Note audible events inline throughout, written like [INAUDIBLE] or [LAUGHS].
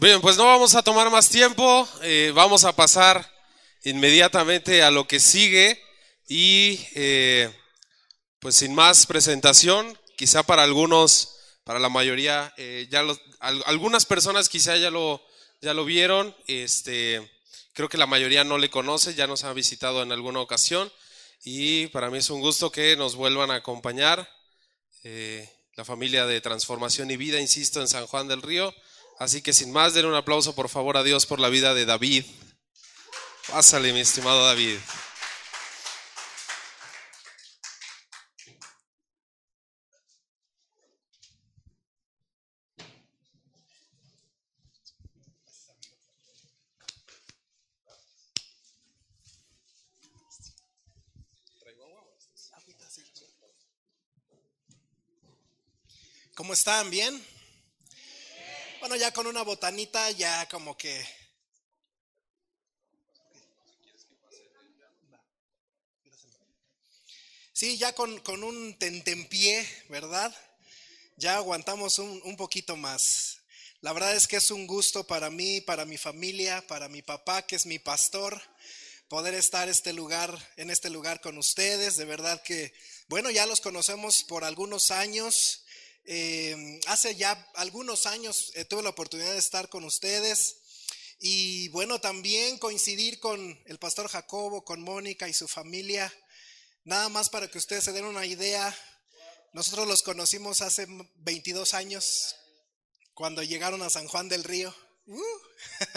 Bien, pues no vamos a tomar más tiempo, eh, vamos a pasar inmediatamente a lo que sigue y eh, pues sin más presentación, quizá para algunos, para la mayoría, eh, ya algunas personas quizá ya lo, ya lo vieron, este, creo que la mayoría no le conoce, ya nos ha visitado en alguna ocasión y para mí es un gusto que nos vuelvan a acompañar. la familia de Transformación y Vida, insisto, en San Juan del Río. Así que sin más, den un aplauso por favor a Dios por la vida de David. Pásale, mi estimado David. ¿Cómo están? ¿Bien? Bueno, ya con una botanita ya como que... Sí, ya con, un tentempié, ¿verdad? Ya aguantamos un, un poquito más. La verdad es que es un gusto para mí, para mi familia, para mi papá, que es mi pastor, poder estar este lugar, en este lugar con ustedes. De verdad que, bueno, ya los conocemos por algunos años. Eh, hace ya algunos años eh, tuve la oportunidad de estar con ustedes y bueno, también coincidir con el pastor Jacobo, con Mónica y su familia. Nada más para que ustedes se den una idea, nosotros los conocimos hace 22 años, cuando llegaron a San Juan del Río. Uh,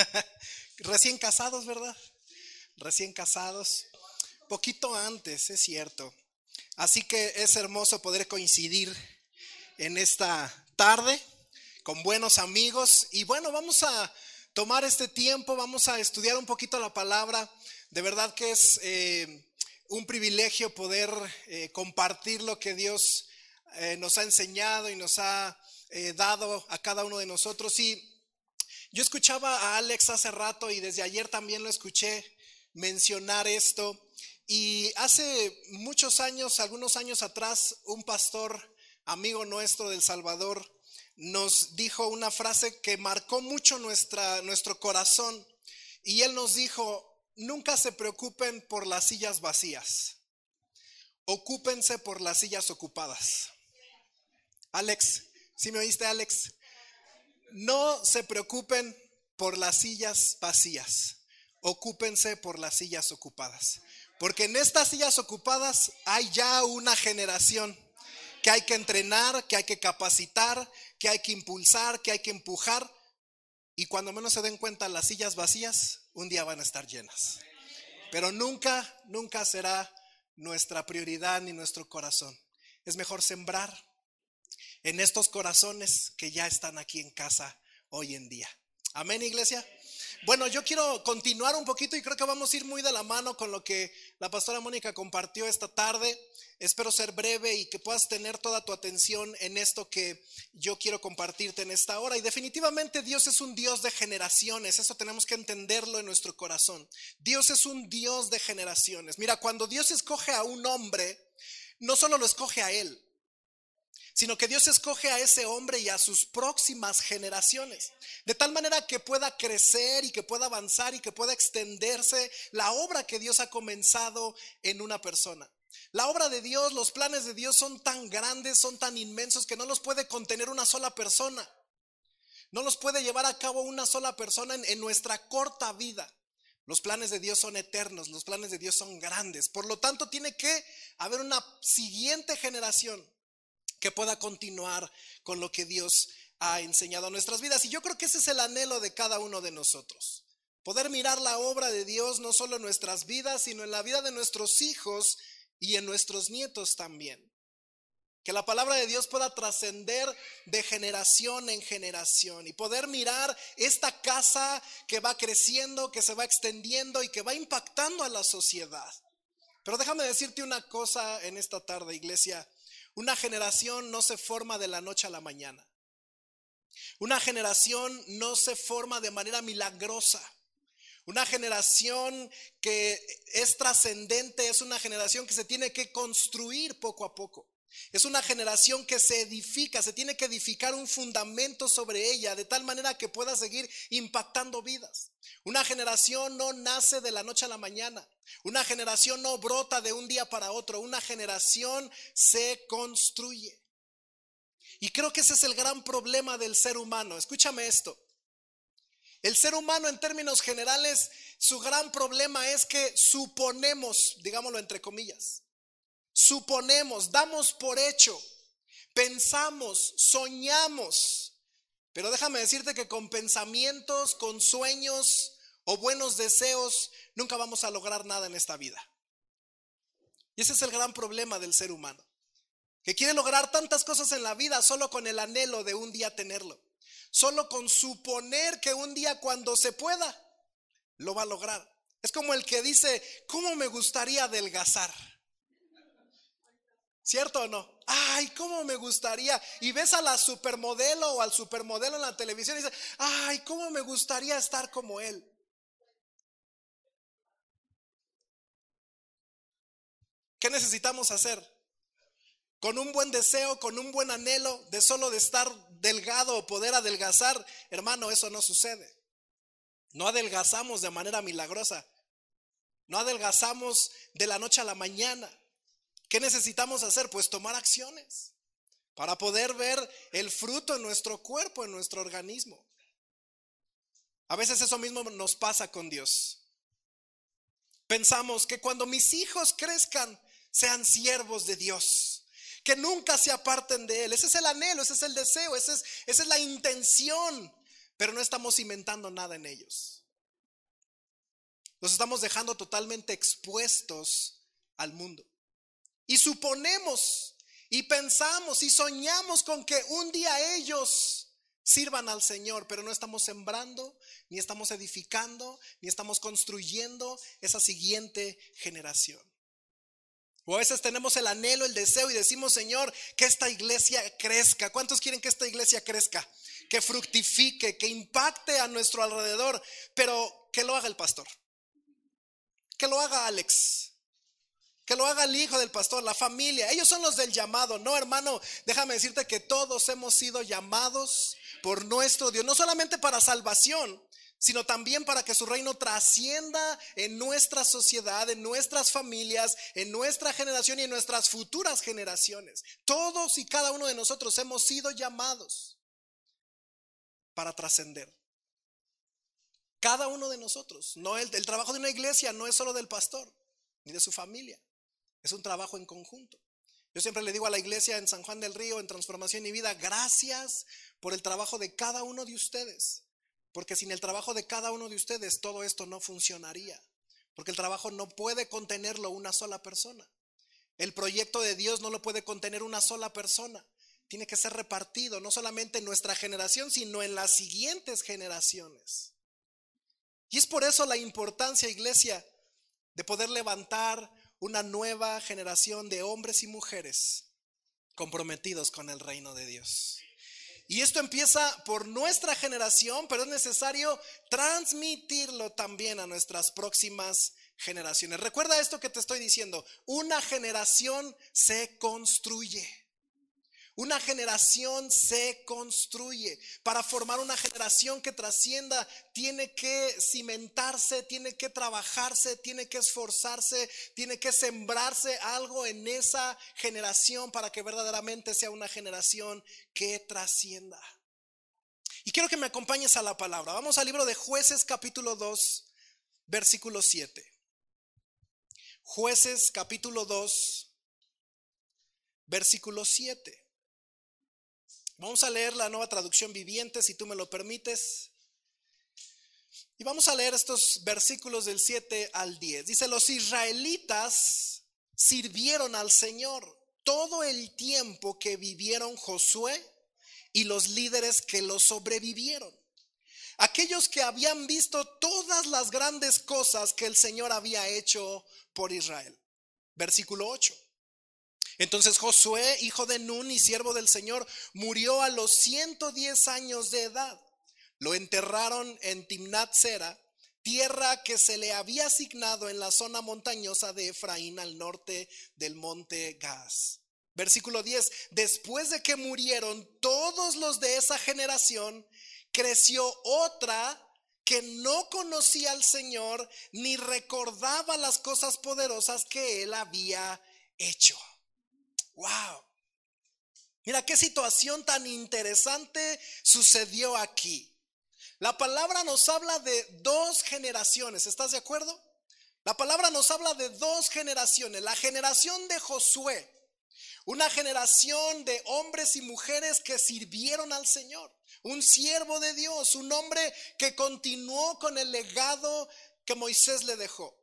[LAUGHS] recién casados, ¿verdad? Recién casados. Poquito antes, es cierto. Así que es hermoso poder coincidir en esta tarde con buenos amigos. Y bueno, vamos a tomar este tiempo, vamos a estudiar un poquito la palabra. De verdad que es eh, un privilegio poder eh, compartir lo que Dios eh, nos ha enseñado y nos ha dado a cada uno de nosotros. Y yo escuchaba a Alex hace rato y desde ayer también lo escuché mencionar esto. Y hace muchos años, algunos años atrás, un pastor amigo nuestro del Salvador, nos dijo una frase que marcó mucho nuestra, nuestro corazón. Y él nos dijo, nunca se preocupen por las sillas vacías, ocúpense por las sillas ocupadas. Alex, ¿sí me oíste Alex? No se preocupen por las sillas vacías, ocúpense por las sillas ocupadas. Porque en estas sillas ocupadas hay ya una generación que hay que entrenar, que hay que capacitar, que hay que impulsar, que hay que empujar. Y cuando menos se den cuenta las sillas vacías, un día van a estar llenas. Pero nunca, nunca será nuestra prioridad ni nuestro corazón. Es mejor sembrar en estos corazones que ya están aquí en casa hoy en día. Amén, iglesia. Bueno, yo quiero continuar un poquito y creo que vamos a ir muy de la mano con lo que la pastora Mónica compartió esta tarde. Espero ser breve y que puedas tener toda tu atención en esto que yo quiero compartirte en esta hora. Y definitivamente Dios es un Dios de generaciones, eso tenemos que entenderlo en nuestro corazón. Dios es un Dios de generaciones. Mira, cuando Dios escoge a un hombre, no solo lo escoge a él, sino que Dios escoge a ese hombre y a sus próximas generaciones, de tal manera que pueda crecer y que pueda avanzar y que pueda extenderse la obra que Dios ha comenzado en una persona. La obra de Dios, los planes de Dios son tan grandes, son tan inmensos que no los puede contener una sola persona. No los puede llevar a cabo una sola persona en, nuestra corta vida. Los planes de Dios son eternos, los planes de Dios son grandes. Por lo tanto, tiene que haber una siguiente generación que pueda continuar con lo que Dios ha enseñado a nuestras vidas. Y yo creo que ese es el anhelo de cada uno de nosotros. Poder mirar la obra de Dios no solo en nuestras vidas, sino en la vida de nuestros hijos y en nuestros nietos también. Que la palabra de Dios pueda trascender de generación en generación y poder mirar esta casa que va creciendo, que se va extendiendo y que va impactando a la sociedad. Pero déjame decirte una cosa en esta tarde, iglesia. Una generación no se forma de la noche a la mañana. Una generación no se forma de manera milagrosa. Una generación que es trascendente, es una generación que se tiene que construir poco a poco. Es una generación que se edifica, se tiene que edificar un fundamento sobre ella de tal manera que pueda seguir impactando vidas. Una generación no nace de la noche a la mañana. Una generación no brota de un día para otro. Una generación se construye. Y creo que ese es el gran problema del ser humano. Escúchame esto. El ser humano en términos generales, su gran problema es que suponemos, digámoslo entre comillas, suponemos, damos por hecho, pensamos, soñamos. Pero déjame decirte que con pensamientos, con sueños o buenos deseos, nunca vamos a lograr nada en esta vida. Y ese es el gran problema del ser humano, que quiere lograr tantas cosas en la vida solo con el anhelo de un día tenerlo solo con suponer que un día cuando se pueda, lo va a lograr. Es como el que dice, ¿cómo me gustaría adelgazar? ¿Cierto o no? Ay, ¿cómo me gustaría? Y ves a la supermodelo o al supermodelo en la televisión y dices, ay, ¿cómo me gustaría estar como él? ¿Qué necesitamos hacer? con un buen deseo, con un buen anhelo de solo de estar delgado o poder adelgazar, hermano, eso no sucede. No adelgazamos de manera milagrosa. No adelgazamos de la noche a la mañana. ¿Qué necesitamos hacer? Pues tomar acciones para poder ver el fruto en nuestro cuerpo, en nuestro organismo. A veces eso mismo nos pasa con Dios. Pensamos que cuando mis hijos crezcan, sean siervos de Dios que nunca se aparten de Él. Ese es el anhelo, ese es el deseo, esa es, esa es la intención, pero no estamos inventando nada en ellos. Los estamos dejando totalmente expuestos al mundo. Y suponemos y pensamos y soñamos con que un día ellos sirvan al Señor, pero no estamos sembrando, ni estamos edificando, ni estamos construyendo esa siguiente generación. O a veces tenemos el anhelo, el deseo y decimos, Señor, que esta iglesia crezca. ¿Cuántos quieren que esta iglesia crezca? Que fructifique, que impacte a nuestro alrededor, pero que lo haga el pastor. Que lo haga Alex. Que lo haga el hijo del pastor, la familia. Ellos son los del llamado. No, hermano, déjame decirte que todos hemos sido llamados por nuestro Dios, no solamente para salvación, sino también para que su reino trascienda en nuestra sociedad, en nuestras familias, en nuestra generación y en nuestras futuras generaciones. Todos y cada uno de nosotros hemos sido llamados para trascender. Cada uno de nosotros. No el, el trabajo de una iglesia no es solo del pastor ni de su familia. Es un trabajo en conjunto. Yo siempre le digo a la iglesia en San Juan del Río, en Transformación y Vida, gracias por el trabajo de cada uno de ustedes. Porque sin el trabajo de cada uno de ustedes todo esto no funcionaría. Porque el trabajo no puede contenerlo una sola persona. El proyecto de Dios no lo puede contener una sola persona. Tiene que ser repartido no solamente en nuestra generación, sino en las siguientes generaciones. Y es por eso la importancia, iglesia, de poder levantar una nueva generación de hombres y mujeres comprometidos con el reino de Dios. Y esto empieza por nuestra generación, pero es necesario transmitirlo también a nuestras próximas generaciones. Recuerda esto que te estoy diciendo, una generación se construye. Una generación se construye. Para formar una generación que trascienda, tiene que cimentarse, tiene que trabajarse, tiene que esforzarse, tiene que sembrarse algo en esa generación para que verdaderamente sea una generación que trascienda. Y quiero que me acompañes a la palabra. Vamos al libro de jueces capítulo 2, versículo 7. Jueces capítulo 2, versículo 7. Vamos a leer la nueva traducción viviente, si tú me lo permites. Y vamos a leer estos versículos del 7 al 10. Dice, los israelitas sirvieron al Señor todo el tiempo que vivieron Josué y los líderes que lo sobrevivieron. Aquellos que habían visto todas las grandes cosas que el Señor había hecho por Israel. Versículo 8. Entonces Josué, hijo de Nun y siervo del Señor, murió a los 110 años de edad. Lo enterraron en Timnat Sera, tierra que se le había asignado en la zona montañosa de Efraín al norte del monte Gaz. Versículo 10, después de que murieron todos los de esa generación, creció otra que no conocía al Señor ni recordaba las cosas poderosas que él había hecho. Wow. Mira qué situación tan interesante sucedió aquí. La palabra nos habla de dos generaciones, ¿estás de acuerdo? La palabra nos habla de dos generaciones. La generación de Josué, una generación de hombres y mujeres que sirvieron al Señor. Un siervo de Dios, un hombre que continuó con el legado que Moisés le dejó.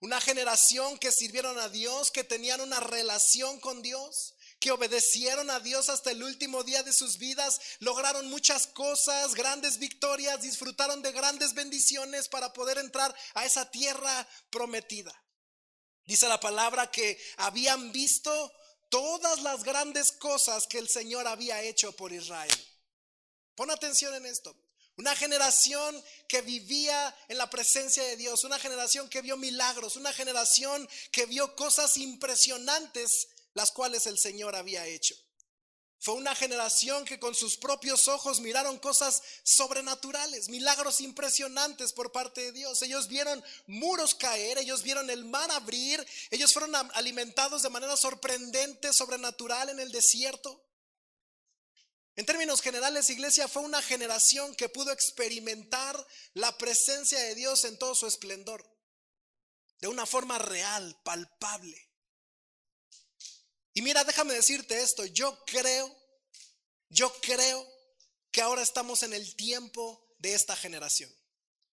Una generación que sirvieron a Dios, que tenían una relación con Dios, que obedecieron a Dios hasta el último día de sus vidas, lograron muchas cosas, grandes victorias, disfrutaron de grandes bendiciones para poder entrar a esa tierra prometida. Dice la palabra que habían visto todas las grandes cosas que el Señor había hecho por Israel. Pon atención en esto. Una generación que vivía en la presencia de Dios, una generación que vio milagros, una generación que vio cosas impresionantes las cuales el Señor había hecho. Fue una generación que con sus propios ojos miraron cosas sobrenaturales, milagros impresionantes por parte de Dios. Ellos vieron muros caer, ellos vieron el mar abrir, ellos fueron alimentados de manera sorprendente, sobrenatural en el desierto. En términos generales, iglesia fue una generación que pudo experimentar la presencia de Dios en todo su esplendor, de una forma real, palpable. Y mira, déjame decirte esto, yo creo, yo creo que ahora estamos en el tiempo de esta generación.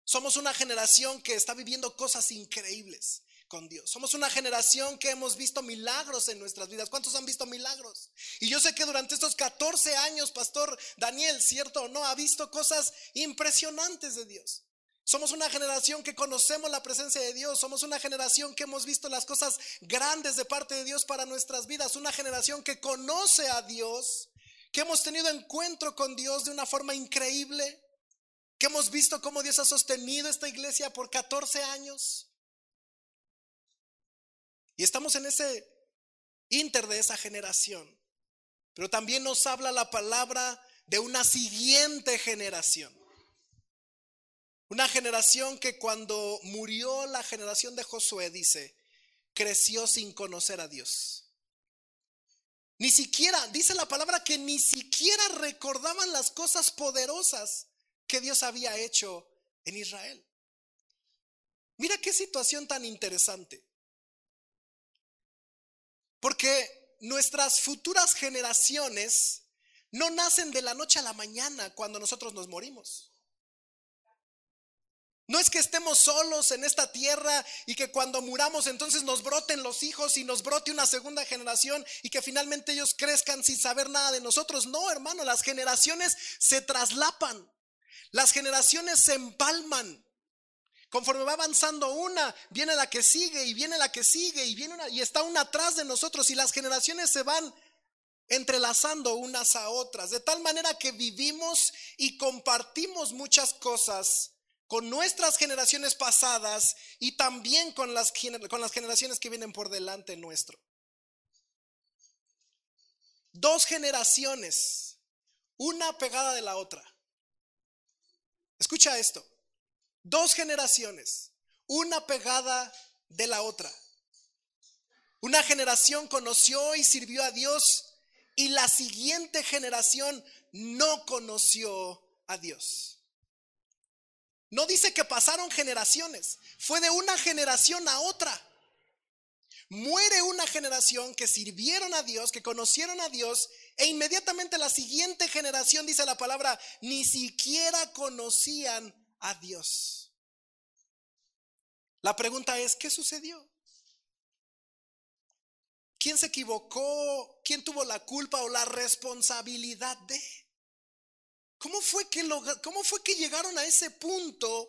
Somos una generación que está viviendo cosas increíbles Dios. Somos una generación que hemos visto milagros en nuestras vidas. ¿Cuántos han visto milagros? Y yo sé que durante estos 14 años, Pastor Daniel, cierto o no, ha visto cosas impresionantes de Dios. Somos una generación que conocemos la presencia de Dios. Somos una generación que hemos visto las cosas grandes de parte de Dios para nuestras vidas. Una generación que conoce a Dios, que hemos tenido encuentro con Dios de una forma increíble, que hemos visto cómo Dios ha sostenido esta iglesia por 14 años. Y estamos en ese inter de esa generación. Pero también nos habla la palabra de una siguiente generación. Una generación que cuando murió la generación de Josué, dice, creció sin conocer a Dios. Ni siquiera, dice la palabra que ni siquiera recordaban las cosas poderosas que Dios había hecho en Israel. Mira qué situación tan interesante. Porque nuestras futuras generaciones no nacen de la noche a la mañana cuando nosotros nos morimos. No es que estemos solos en esta tierra y que cuando muramos entonces nos broten los hijos y nos brote una segunda generación y que finalmente ellos crezcan sin saber nada de nosotros. No, hermano, las generaciones se traslapan, las generaciones se empalman. Conforme va avanzando una, viene la que sigue y viene la que sigue y viene una y está una atrás de nosotros y las generaciones se van entrelazando unas a otras, de tal manera que vivimos y compartimos muchas cosas con nuestras generaciones pasadas y también con las, con las generaciones que vienen por delante nuestro. Dos generaciones, una pegada de la otra. Escucha esto. Dos generaciones, una pegada de la otra. Una generación conoció y sirvió a Dios y la siguiente generación no conoció a Dios. No dice que pasaron generaciones, fue de una generación a otra. Muere una generación que sirvieron a Dios, que conocieron a Dios, e inmediatamente la siguiente generación, dice la palabra, ni siquiera conocían a Dios. La pregunta es, ¿qué sucedió? ¿Quién se equivocó? ¿Quién tuvo la culpa o la responsabilidad de? ¿Cómo fue que, cómo fue que llegaron a ese punto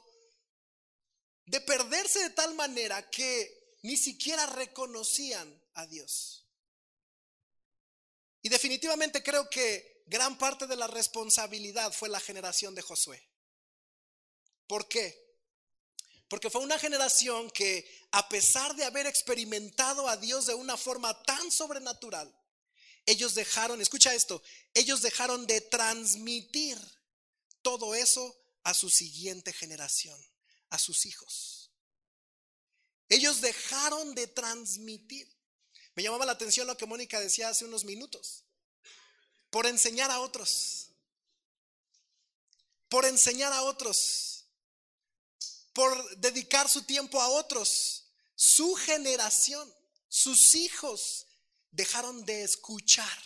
de perderse de tal manera que ni siquiera reconocían a Dios? Y definitivamente creo que gran parte de la responsabilidad fue la generación de Josué. ¿Por qué? Porque fue una generación que, a pesar de haber experimentado a Dios de una forma tan sobrenatural, ellos dejaron, escucha esto, ellos dejaron de transmitir todo eso a su siguiente generación, a sus hijos. Ellos dejaron de transmitir. Me llamaba la atención lo que Mónica decía hace unos minutos. Por enseñar a otros. Por enseñar a otros. Por dedicar su tiempo a otros. Su generación, sus hijos dejaron de escuchar.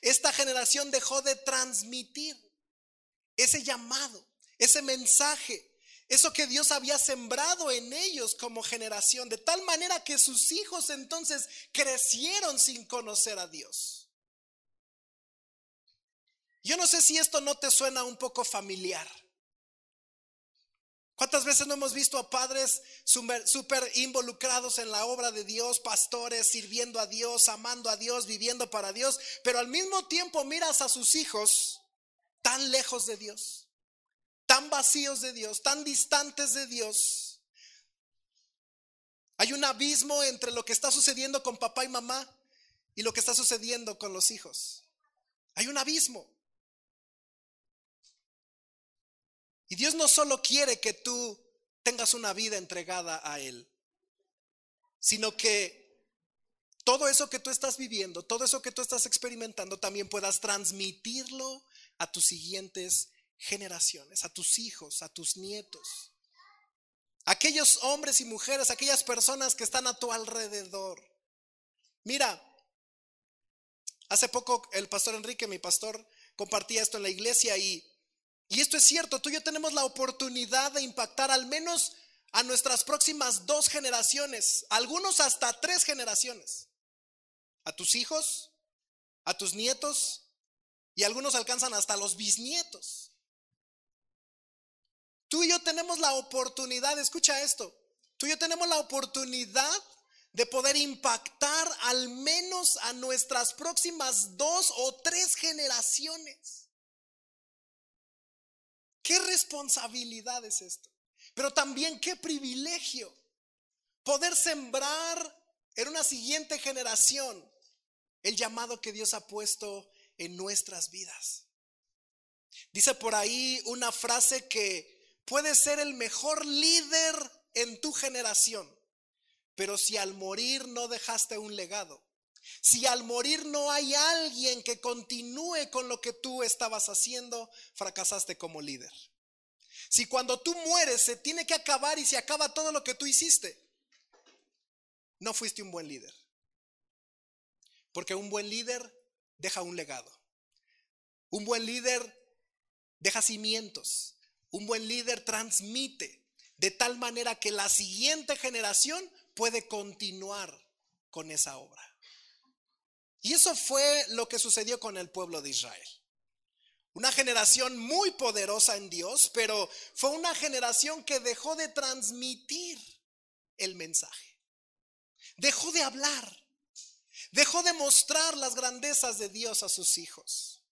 Esta generación dejó de transmitir ese llamado, ese mensaje, eso que Dios había sembrado en ellos como generación, de tal manera que sus hijos entonces crecieron sin conocer a Dios. Yo no sé si esto no te suena un poco familiar. ¿Cuántas veces no hemos visto a padres súper involucrados en la obra de Dios, pastores sirviendo a Dios, amando a Dios, viviendo para Dios, pero al mismo tiempo miras a sus hijos tan lejos de Dios, tan vacíos de Dios, tan distantes de Dios? Hay un abismo entre lo que está sucediendo con papá y mamá y lo que está sucediendo con los hijos. Hay un abismo. Y Dios no solo quiere que tú tengas una vida entregada a Él, sino que todo eso que tú estás viviendo, todo eso que tú estás experimentando, también puedas transmitirlo a tus siguientes generaciones, a tus hijos, a tus nietos. Aquellos hombres y mujeres, aquellas personas que están a tu alrededor. Mira, hace poco el pastor Enrique, mi pastor, compartía esto en la iglesia y y esto es cierto, tú y yo tenemos la oportunidad de impactar al menos a nuestras próximas dos generaciones, algunos hasta tres generaciones. A tus hijos, a tus nietos y algunos alcanzan hasta los bisnietos. Tú y yo tenemos la oportunidad, escucha esto, tú y yo tenemos la oportunidad de poder impactar al menos a nuestras próximas dos o tres generaciones. Qué responsabilidad es esto. Pero también qué privilegio poder sembrar en una siguiente generación el llamado que Dios ha puesto en nuestras vidas. Dice por ahí una frase que puede ser el mejor líder en tu generación, pero si al morir no dejaste un legado, si al morir no hay alguien que continúe con lo que tú estabas haciendo, fracasaste como líder. Si cuando tú mueres se tiene que acabar y se acaba todo lo que tú hiciste, no fuiste un buen líder. Porque un buen líder deja un legado. Un buen líder deja cimientos. Un buen líder transmite de tal manera que la siguiente generación puede continuar con esa obra. Y eso fue lo que sucedió con el pueblo de Israel. Una generación muy poderosa en Dios, pero fue una generación que dejó de transmitir el mensaje. Dejó de hablar. Dejó de mostrar las grandezas de Dios a sus hijos.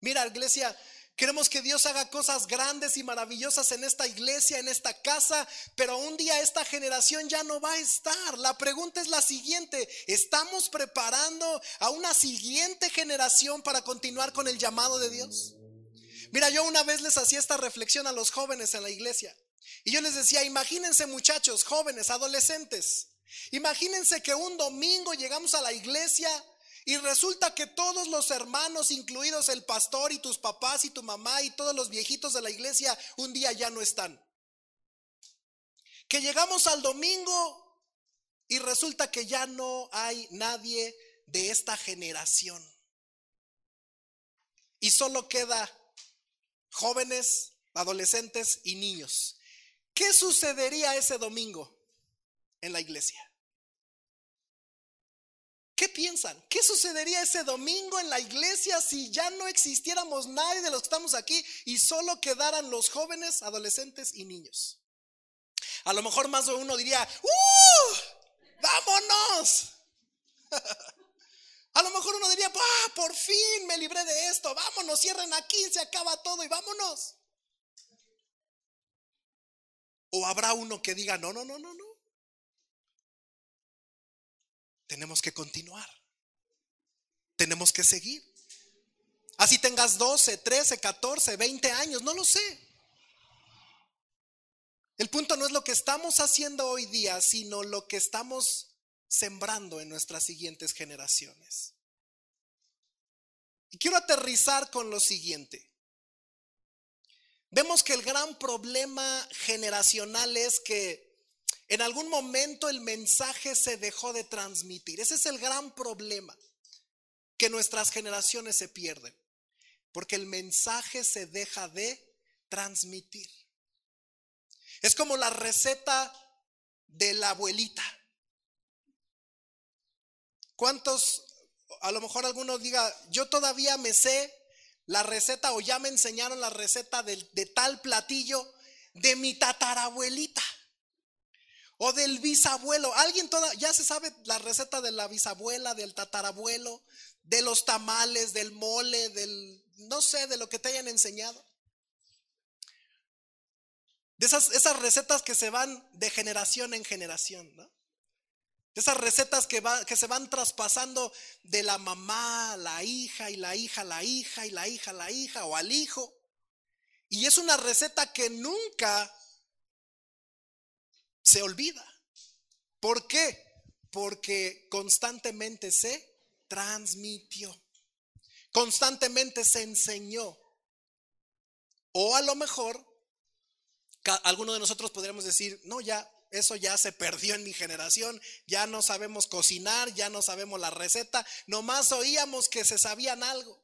Mira, iglesia, Queremos que Dios haga cosas grandes y maravillosas en esta iglesia, en esta casa, pero un día esta generación ya no va a estar. La pregunta es la siguiente, ¿estamos preparando a una siguiente generación para continuar con el llamado de Dios? Mira, yo una vez les hacía esta reflexión a los jóvenes en la iglesia y yo les decía, imagínense muchachos, jóvenes, adolescentes, imagínense que un domingo llegamos a la iglesia y resulta que todos los hermanos, incluidos el pastor y tus papás y tu mamá y todos los viejitos de la iglesia, un día ya no están. Que llegamos al domingo y resulta que ya no hay nadie de esta generación. Y solo queda jóvenes, adolescentes y niños. ¿Qué sucedería ese domingo en la iglesia? ¿Qué piensan? ¿Qué sucedería ese domingo en la iglesia si ya no existiéramos nadie de los que estamos aquí y solo quedaran los jóvenes, adolescentes y niños? A lo mejor más de uno diría, ¡Uh! ¡Vámonos! [LAUGHS] A lo mejor uno diría, ¡Ah, por fin me libré de esto! ¡Vámonos! Cierren aquí, se acaba todo y vámonos. O ¿O habrá uno que diga, no, no, no, no, no? Tenemos que continuar. Tenemos que seguir. Así tengas 12, 13, 14, 20 años, no lo sé. El punto no es lo que estamos haciendo hoy día, sino lo que estamos sembrando en nuestras siguientes generaciones. Y quiero aterrizar con lo siguiente. Vemos que el gran problema generacional es que en algún momento el mensaje se dejó de transmitir. Ese es el gran problema, que nuestras generaciones se pierden, porque el mensaje se deja de transmitir. Es como la receta de la abuelita. ¿Cuántos, a lo mejor alguno diga, yo todavía me sé la receta o ya me enseñaron la receta de, tal platillo de mi tatarabuelita o del bisabuelo. Alguien toda, ya se sabe la receta de la bisabuela, del tatarabuelo, de los tamales, del mole, del, no sé, de lo que te hayan enseñado. De esas, esas recetas que se van de generación en generación, ¿no? Esas recetas que, que se van traspasando de la mamá la hija y la hija la hija y la hija la hija o al hijo. Y es una receta que nunca se olvida. ¿Por qué? Porque constantemente se transmitió. Constantemente se enseñó. O a lo mejor, alguno de nosotros podríamos decir, no, ya eso ya se perdió en mi generación, ya no sabemos cocinar, ya no sabemos la receta, nomás oíamos que se sabían algo.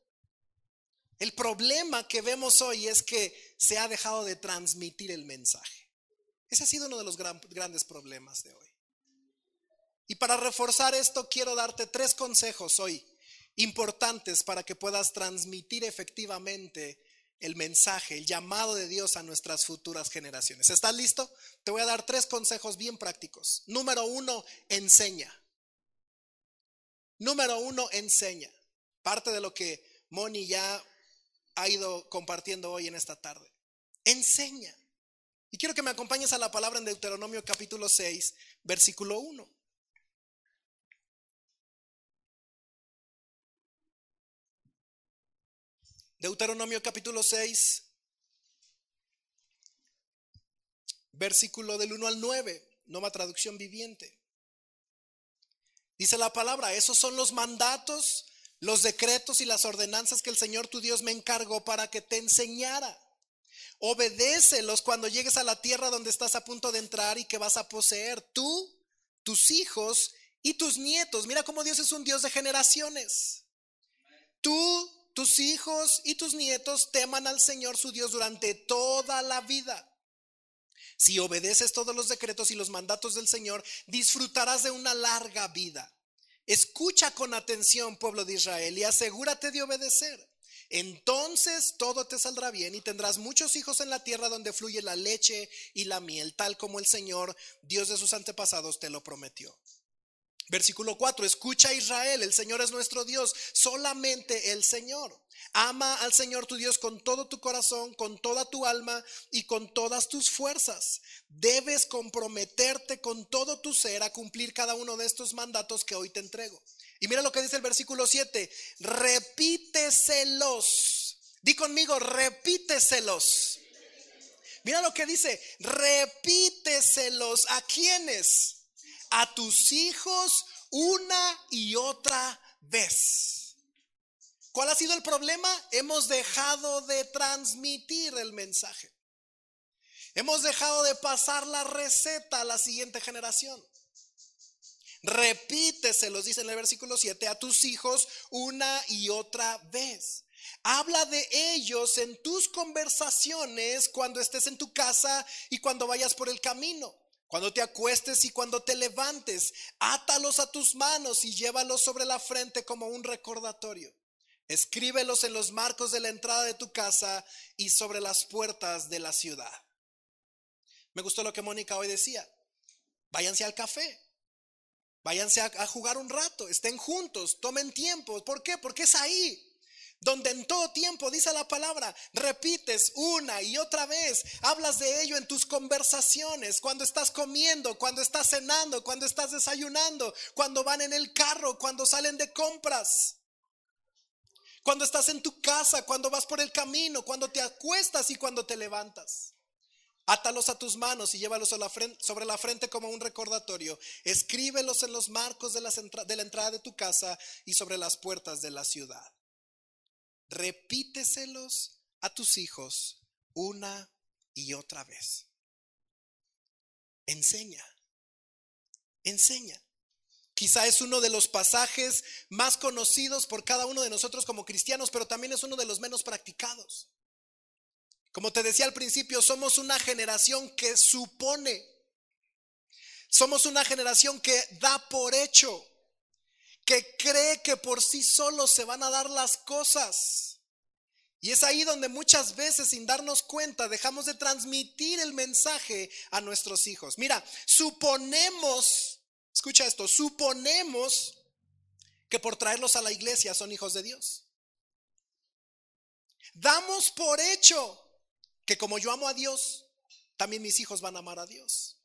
El problema que vemos hoy es que se ha dejado de transmitir el mensaje. Ese ha sido uno de los grandes problemas de hoy. Y para reforzar esto quiero darte tres consejos hoy importantes para que puedas transmitir efectivamente el mensaje, el llamado de Dios a nuestras futuras generaciones. ¿Estás listo? Te voy a dar tres consejos bien prácticos. Número uno, enseña. Número uno, enseña. Parte de lo que Moni ya ha ido compartiendo hoy en esta tarde. Enseña. Y quiero que me acompañes a la palabra en Deuteronomio capítulo 6, versículo 1. Deuteronomio capítulo 6, versículo del 1 al 9, nueva traducción viviente. Dice la palabra, esos son los mandatos, los decretos y las ordenanzas que el Señor tu Dios me encargó para que te enseñara. Obedécelos cuando llegues a la tierra donde estás a punto de entrar y que vas a poseer tú, tus hijos y tus nietos. Mira cómo Dios es un Dios de generaciones. Tú, tus hijos y tus nietos teman al Señor su Dios durante toda la vida. Si obedeces todos los decretos y los mandatos del Señor, disfrutarás de una larga vida. Escucha con atención, pueblo de Israel, y asegúrate de obedecer. Entonces todo te saldrá bien y tendrás muchos hijos en la tierra donde fluye la leche y la miel, tal como el Señor, Dios de sus antepasados, te lo prometió. Versículo 4, escucha Israel, el Señor es nuestro Dios, solamente el Señor. Ama al Señor tu Dios con todo tu corazón, con toda tu alma y con todas tus fuerzas. Debes comprometerte con todo tu ser a cumplir cada uno de estos mandatos que hoy te entrego. Y mira lo que dice el versículo 7, repíteselos. Di conmigo, repíteselos. Mira lo que dice, repíteselos. ¿A quiénes? a tus hijos una y otra vez. ¿Cuál ha sido el problema? Hemos dejado de transmitir el mensaje. Hemos dejado de pasar la receta a la siguiente generación. Repíteselos, dice en el versículo 7, a tus hijos una y otra vez. Habla de ellos en tus conversaciones cuando estés en tu casa y cuando vayas por el camino cuando te acuestes y cuando te levantes, átalos a tus manos y llévalos sobre la frente como un recordatorio. Escríbelos en los marcos de la entrada de tu casa y sobre las puertas de la ciudad. Me gustó lo que Mónica hoy decía. Váyanse al café. Váyanse a, jugar un rato. Estén juntos. Tomen tiempo. ¿Por qué? Porque es ahí donde en todo tiempo, dice la palabra, repites una y otra vez, hablas de ello en tus conversaciones, cuando estás comiendo, cuando estás cenando, cuando estás desayunando, cuando van en el carro, cuando salen de compras, cuando estás en tu casa, cuando vas por el camino, cuando te acuestas y cuando te levantas. Átalos a tus manos y llévalos sobre la frente como un recordatorio. Escríbelos en los marcos de, de la entrada de tu casa y sobre las puertas de la ciudad repíteselos a tus hijos una y otra vez. Enseña, enseña. Quizá es uno de los pasajes más conocidos por cada uno de nosotros como cristianos, pero también es uno de los menos practicados. Como te decía al principio, somos una generación que supone, somos una generación que da por hecho que cree que por sí solo se van a dar las cosas. Y es ahí donde muchas veces sin darnos cuenta dejamos de transmitir el mensaje a nuestros hijos. Mira, suponemos, escucha esto, suponemos que por traerlos a la iglesia son hijos de Dios. Damos por hecho que como yo amo a Dios, también mis hijos van a amar a Dios.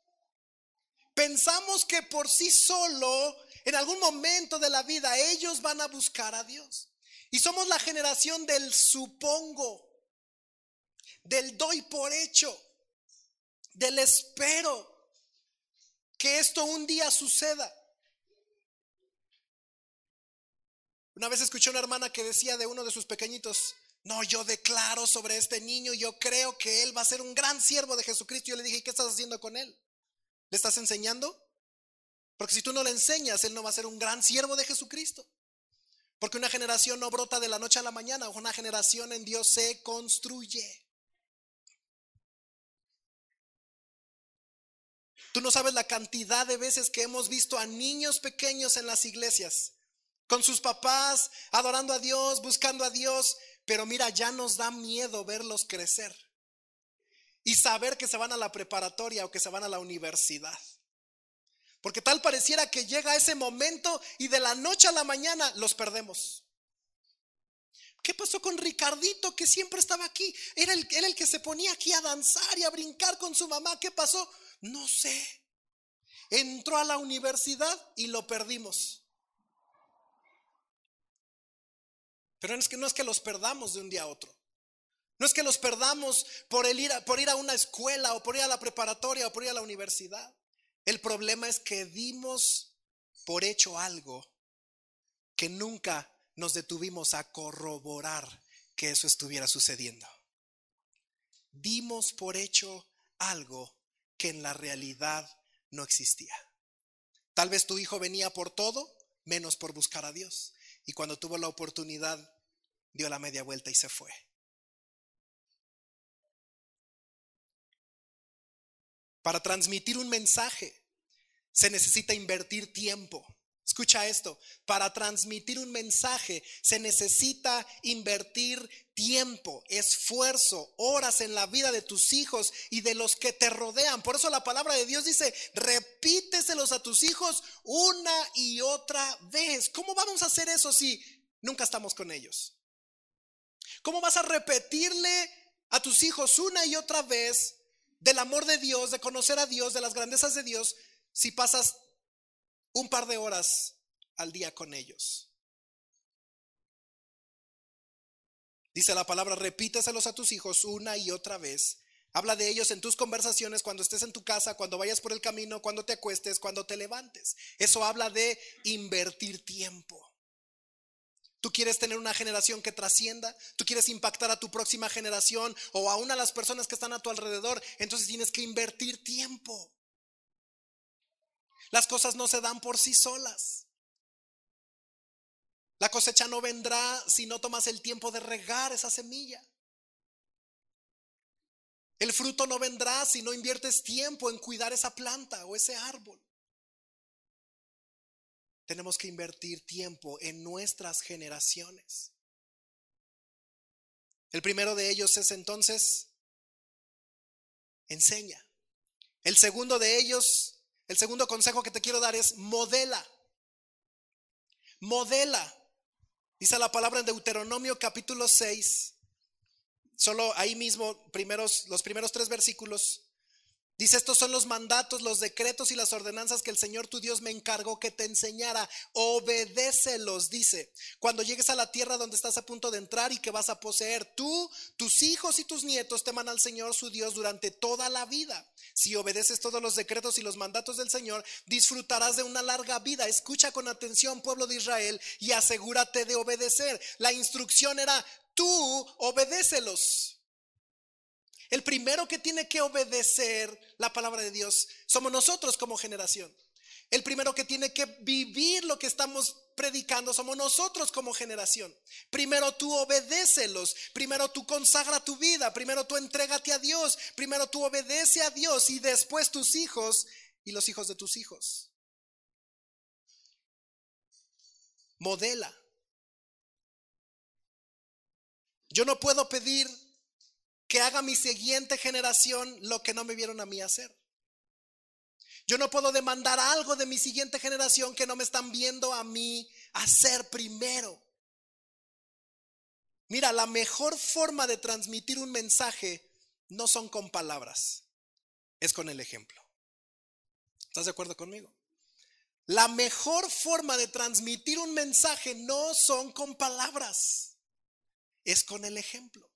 Pensamos que por sí solo en algún momento de la vida ellos van a buscar a Dios. Y somos la generación del supongo, del doy por hecho, del espero que esto un día suceda. Una vez escuché una hermana que decía de uno de sus pequeñitos, no, yo declaro sobre este niño, yo creo que él va a ser un gran siervo de Jesucristo. Yo le dije, ¿qué estás haciendo con él? ¿Le estás enseñando? Porque si tú no le enseñas, él no va a ser un gran siervo de Jesucristo. Porque una generación no brota de la noche a la mañana, una generación en Dios se construye. Tú no sabes la cantidad de veces que hemos visto a niños pequeños en las iglesias, con sus papás, adorando a Dios, buscando a Dios, pero mira, ya nos da miedo verlos crecer y saber que se van a la preparatoria o que se van a la universidad. Porque tal pareciera que llega ese momento y de la noche a la mañana los perdemos. ¿Qué pasó con Ricardito que siempre estaba aquí? Era el, el que se ponía aquí a danzar y a brincar con su mamá. ¿Qué pasó? No sé. Entró a la universidad y lo perdimos. Pero es que no es que los perdamos de un día a otro. No es que los perdamos por, el ir por ir a una escuela o por ir a la preparatoria o por ir a la universidad. El problema es que dimos por hecho algo que nunca nos detuvimos a corroborar que eso estuviera sucediendo. Dimos por hecho algo que en la realidad no existía. Tal vez tu hijo venía por todo, menos por buscar a Dios. Y cuando tuvo la oportunidad, dio la media vuelta y se fue. Para transmitir un mensaje se necesita invertir tiempo. Escucha esto, para transmitir un mensaje se necesita invertir tiempo, esfuerzo, horas en la vida de tus hijos y de los que te rodean. Por eso la palabra de Dios dice, repíteselos a tus hijos una y otra vez. ¿Cómo vamos a hacer eso si nunca estamos con ellos? ¿Cómo vas a repetirle a tus hijos una y otra vez del amor de Dios, de conocer a Dios, de las grandezas de Dios, si pasas un par de horas al día con ellos? Dice la palabra, repíteselos a tus hijos una y otra vez. Habla de ellos en tus conversaciones, cuando estés en tu casa, cuando vayas por el camino, cuando te acuestes, cuando te levantes. Eso habla de invertir tiempo. Tú quieres tener una generación que trascienda, tú quieres impactar a tu próxima generación o aún a las personas que están a tu alrededor, entonces tienes que invertir tiempo. Las cosas no se dan por sí solas. La cosecha no vendrá si no tomas el tiempo de regar esa semilla. El fruto no vendrá si no inviertes tiempo en cuidar esa planta o ese árbol tenemos que invertir tiempo en nuestras generaciones. El primero de ellos es entonces, enseña. El segundo de ellos, el segundo consejo que te quiero dar es modela. Modela. Dice la palabra en Deuteronomio capítulo 6, solo ahí mismo, primeros, los primeros tres versículos. Dice, estos son los mandatos, los decretos y las ordenanzas que el Señor tu Dios me encargó que te enseñara. Obedécelos, dice. Cuando llegues a la tierra donde estás a punto de entrar y que vas a poseer, tú, tus hijos y tus nietos teman al Señor su Dios durante toda la vida. Si obedeces todos los decretos y los mandatos del Señor, disfrutarás de una larga vida. Escucha con atención, pueblo de Israel, y asegúrate de obedecer. La instrucción era, tú obedécelos. El primero que tiene que obedecer la palabra de Dios somos nosotros como generación. El primero que tiene que vivir lo que estamos predicando somos nosotros como generación. Primero tú obedécelos, primero tú consagra tu vida, primero tú entrégate a Dios, primero tú obedece a Dios y después tus hijos y los hijos de tus hijos. Modela. Yo no puedo pedir que haga mi siguiente generación lo que no me vieron a mí hacer. Yo no puedo demandar algo de mi siguiente generación que no me están viendo a mí hacer primero. Mira, la mejor forma de transmitir un mensaje no son con palabras, es con el ejemplo. ¿Estás de acuerdo conmigo? La mejor forma de transmitir un mensaje no son con palabras, es con el ejemplo.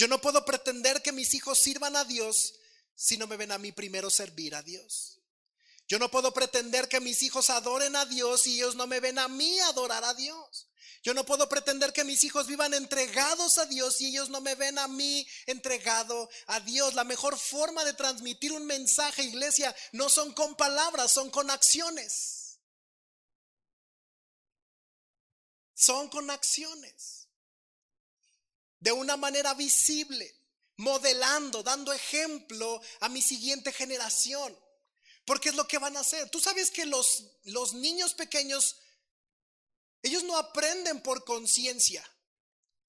Yo no puedo pretender que mis hijos sirvan a Dios si no me ven a mí primero servir a Dios. Yo no puedo pretender que mis hijos adoren a Dios si ellos no me ven a mí adorar a Dios. Yo no puedo pretender que mis hijos vivan entregados a Dios si ellos no me ven a mí entregado a Dios. La mejor forma de transmitir un mensaje, iglesia, no son con palabras, son con acciones. Son con acciones de una manera visible, modelando, dando ejemplo a mi siguiente generación. Porque es lo que van a hacer. Tú sabes que los, los niños pequeños, ellos no aprenden por conciencia,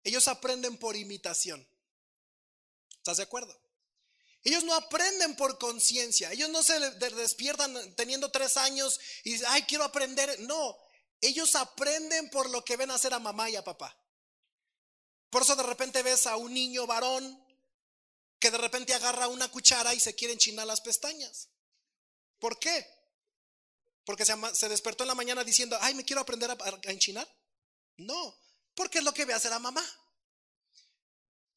ellos aprenden por imitación. ¿Estás de acuerdo? Ellos no aprenden por conciencia, ellos no se despiertan teniendo tres años y ay, quiero aprender. No, ellos aprenden por lo que ven hacer a mamá y a papá. Por eso de repente ves a un niño varón que de repente agarra una cuchara y se quiere enchinar las pestañas. ¿Por qué? Porque se, despertó en la mañana diciendo, ay, me quiero aprender a, a enchinar. No, porque es lo que ve hacer a mamá.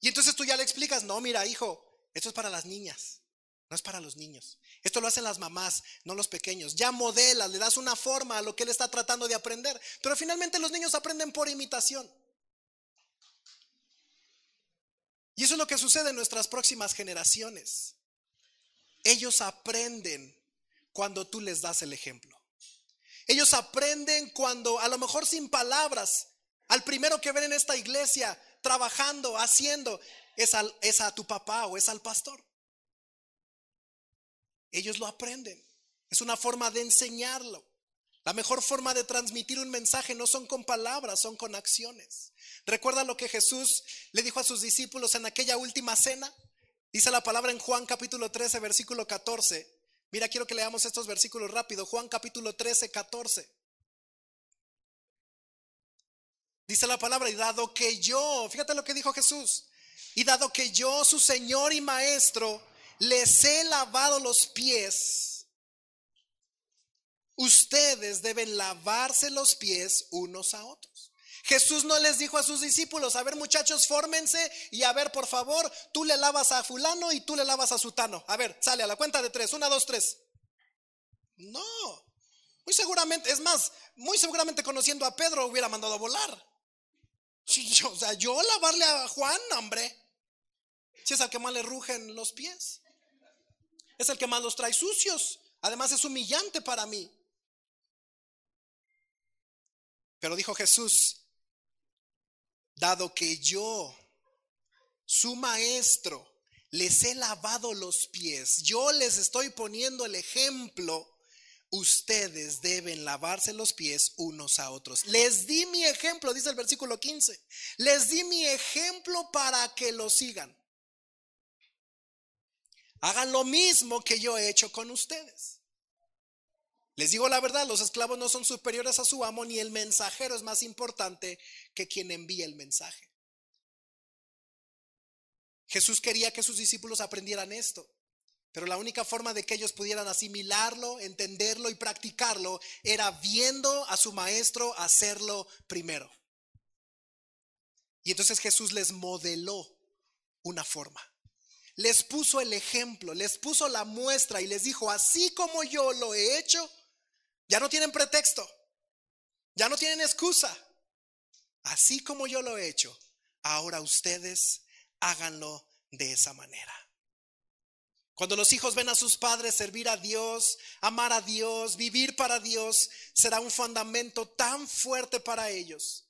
Y entonces tú ya le explicas, no, mira, hijo, esto es para las niñas, no es para los niños. Esto lo hacen las mamás, no los pequeños. Ya modelas, le das una forma a lo que él está tratando de aprender. Pero finalmente los niños aprenden por imitación. Y eso es lo que sucede en nuestras próximas generaciones. Ellos aprenden cuando tú les das el ejemplo. Ellos aprenden cuando, a lo mejor sin palabras, al primero que ven en esta iglesia trabajando, haciendo, es, a tu papá o es al pastor. Ellos lo aprenden. Es una forma de enseñarlo. La mejor forma de transmitir un mensaje no son con palabras, son con acciones. ¿Recuerda lo que Jesús le dijo a sus discípulos en aquella última cena? Dice la palabra en Juan capítulo 13, versículo 14. Mira, quiero que leamos estos versículos rápido. Juan capítulo 13, 14. Dice la palabra, y dado que yo, fíjate lo que dijo Jesús, y dado que yo, su Señor y Maestro, les he lavado los pies, ustedes deben lavarse los pies unos a otros. Jesús no les dijo a sus discípulos, a ver muchachos, fórmense y a ver, por favor, tú le lavas a fulano y tú le lavas a sutano. A ver, sale a la cuenta de tres, una, dos, tres. No, muy seguramente, es más, muy seguramente conociendo a Pedro hubiera mandado a volar. o sea, yo lavarle a Juan, hombre, si es el que más le rugen los pies, es el que más los trae sucios, además es humillante para mí. Pero dijo Jesús, dado que yo, su maestro, les he lavado los pies, yo les estoy poniendo el ejemplo, ustedes deben lavarse los pies unos a otros. Les di mi ejemplo, dice el versículo 15, les di mi ejemplo para que lo sigan. Hagan lo mismo que yo he hecho con ustedes. Les digo la verdad, los esclavos no son superiores a su amo, ni el mensajero es más importante que quien envía el mensaje. Jesús quería que sus discípulos aprendieran esto, pero la única forma de que ellos pudieran asimilarlo, entenderlo y practicarlo era viendo a su maestro hacerlo primero. Y entonces Jesús les modeló una forma. Les puso el ejemplo, les puso la muestra y les dijo, así como yo lo he hecho, ya no tienen pretexto, ya no tienen excusa. Así como yo lo he hecho, ahora ustedes háganlo de esa manera. Cuando los hijos ven a sus padres servir a Dios, amar a Dios, vivir para Dios, será un fundamento tan fuerte para ellos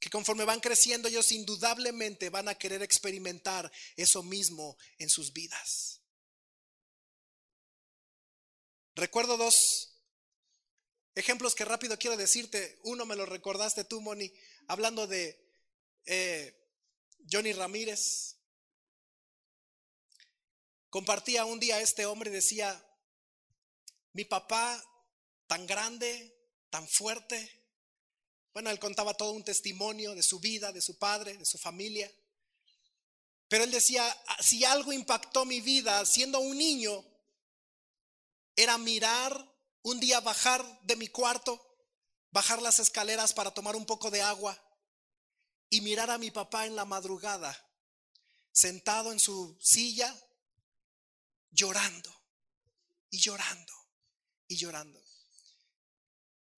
que conforme van creciendo ellos indudablemente van a querer experimentar eso mismo en sus vidas. Recuerdo dos ejemplos que rápido quiero decirte. Uno me lo recordaste tú, Moni, hablando de eh, Johnny Ramírez. Compartía un día este hombre y decía, mi papá tan grande, tan fuerte. Bueno, él contaba todo un testimonio de su vida, de su padre, de su familia. Pero él decía, ah, si algo impactó mi vida siendo un niño, era mirar un día bajar de mi cuarto, bajar las escaleras para tomar un poco de agua y mirar a mi papá en la madrugada, sentado en su silla, llorando y llorando y llorando.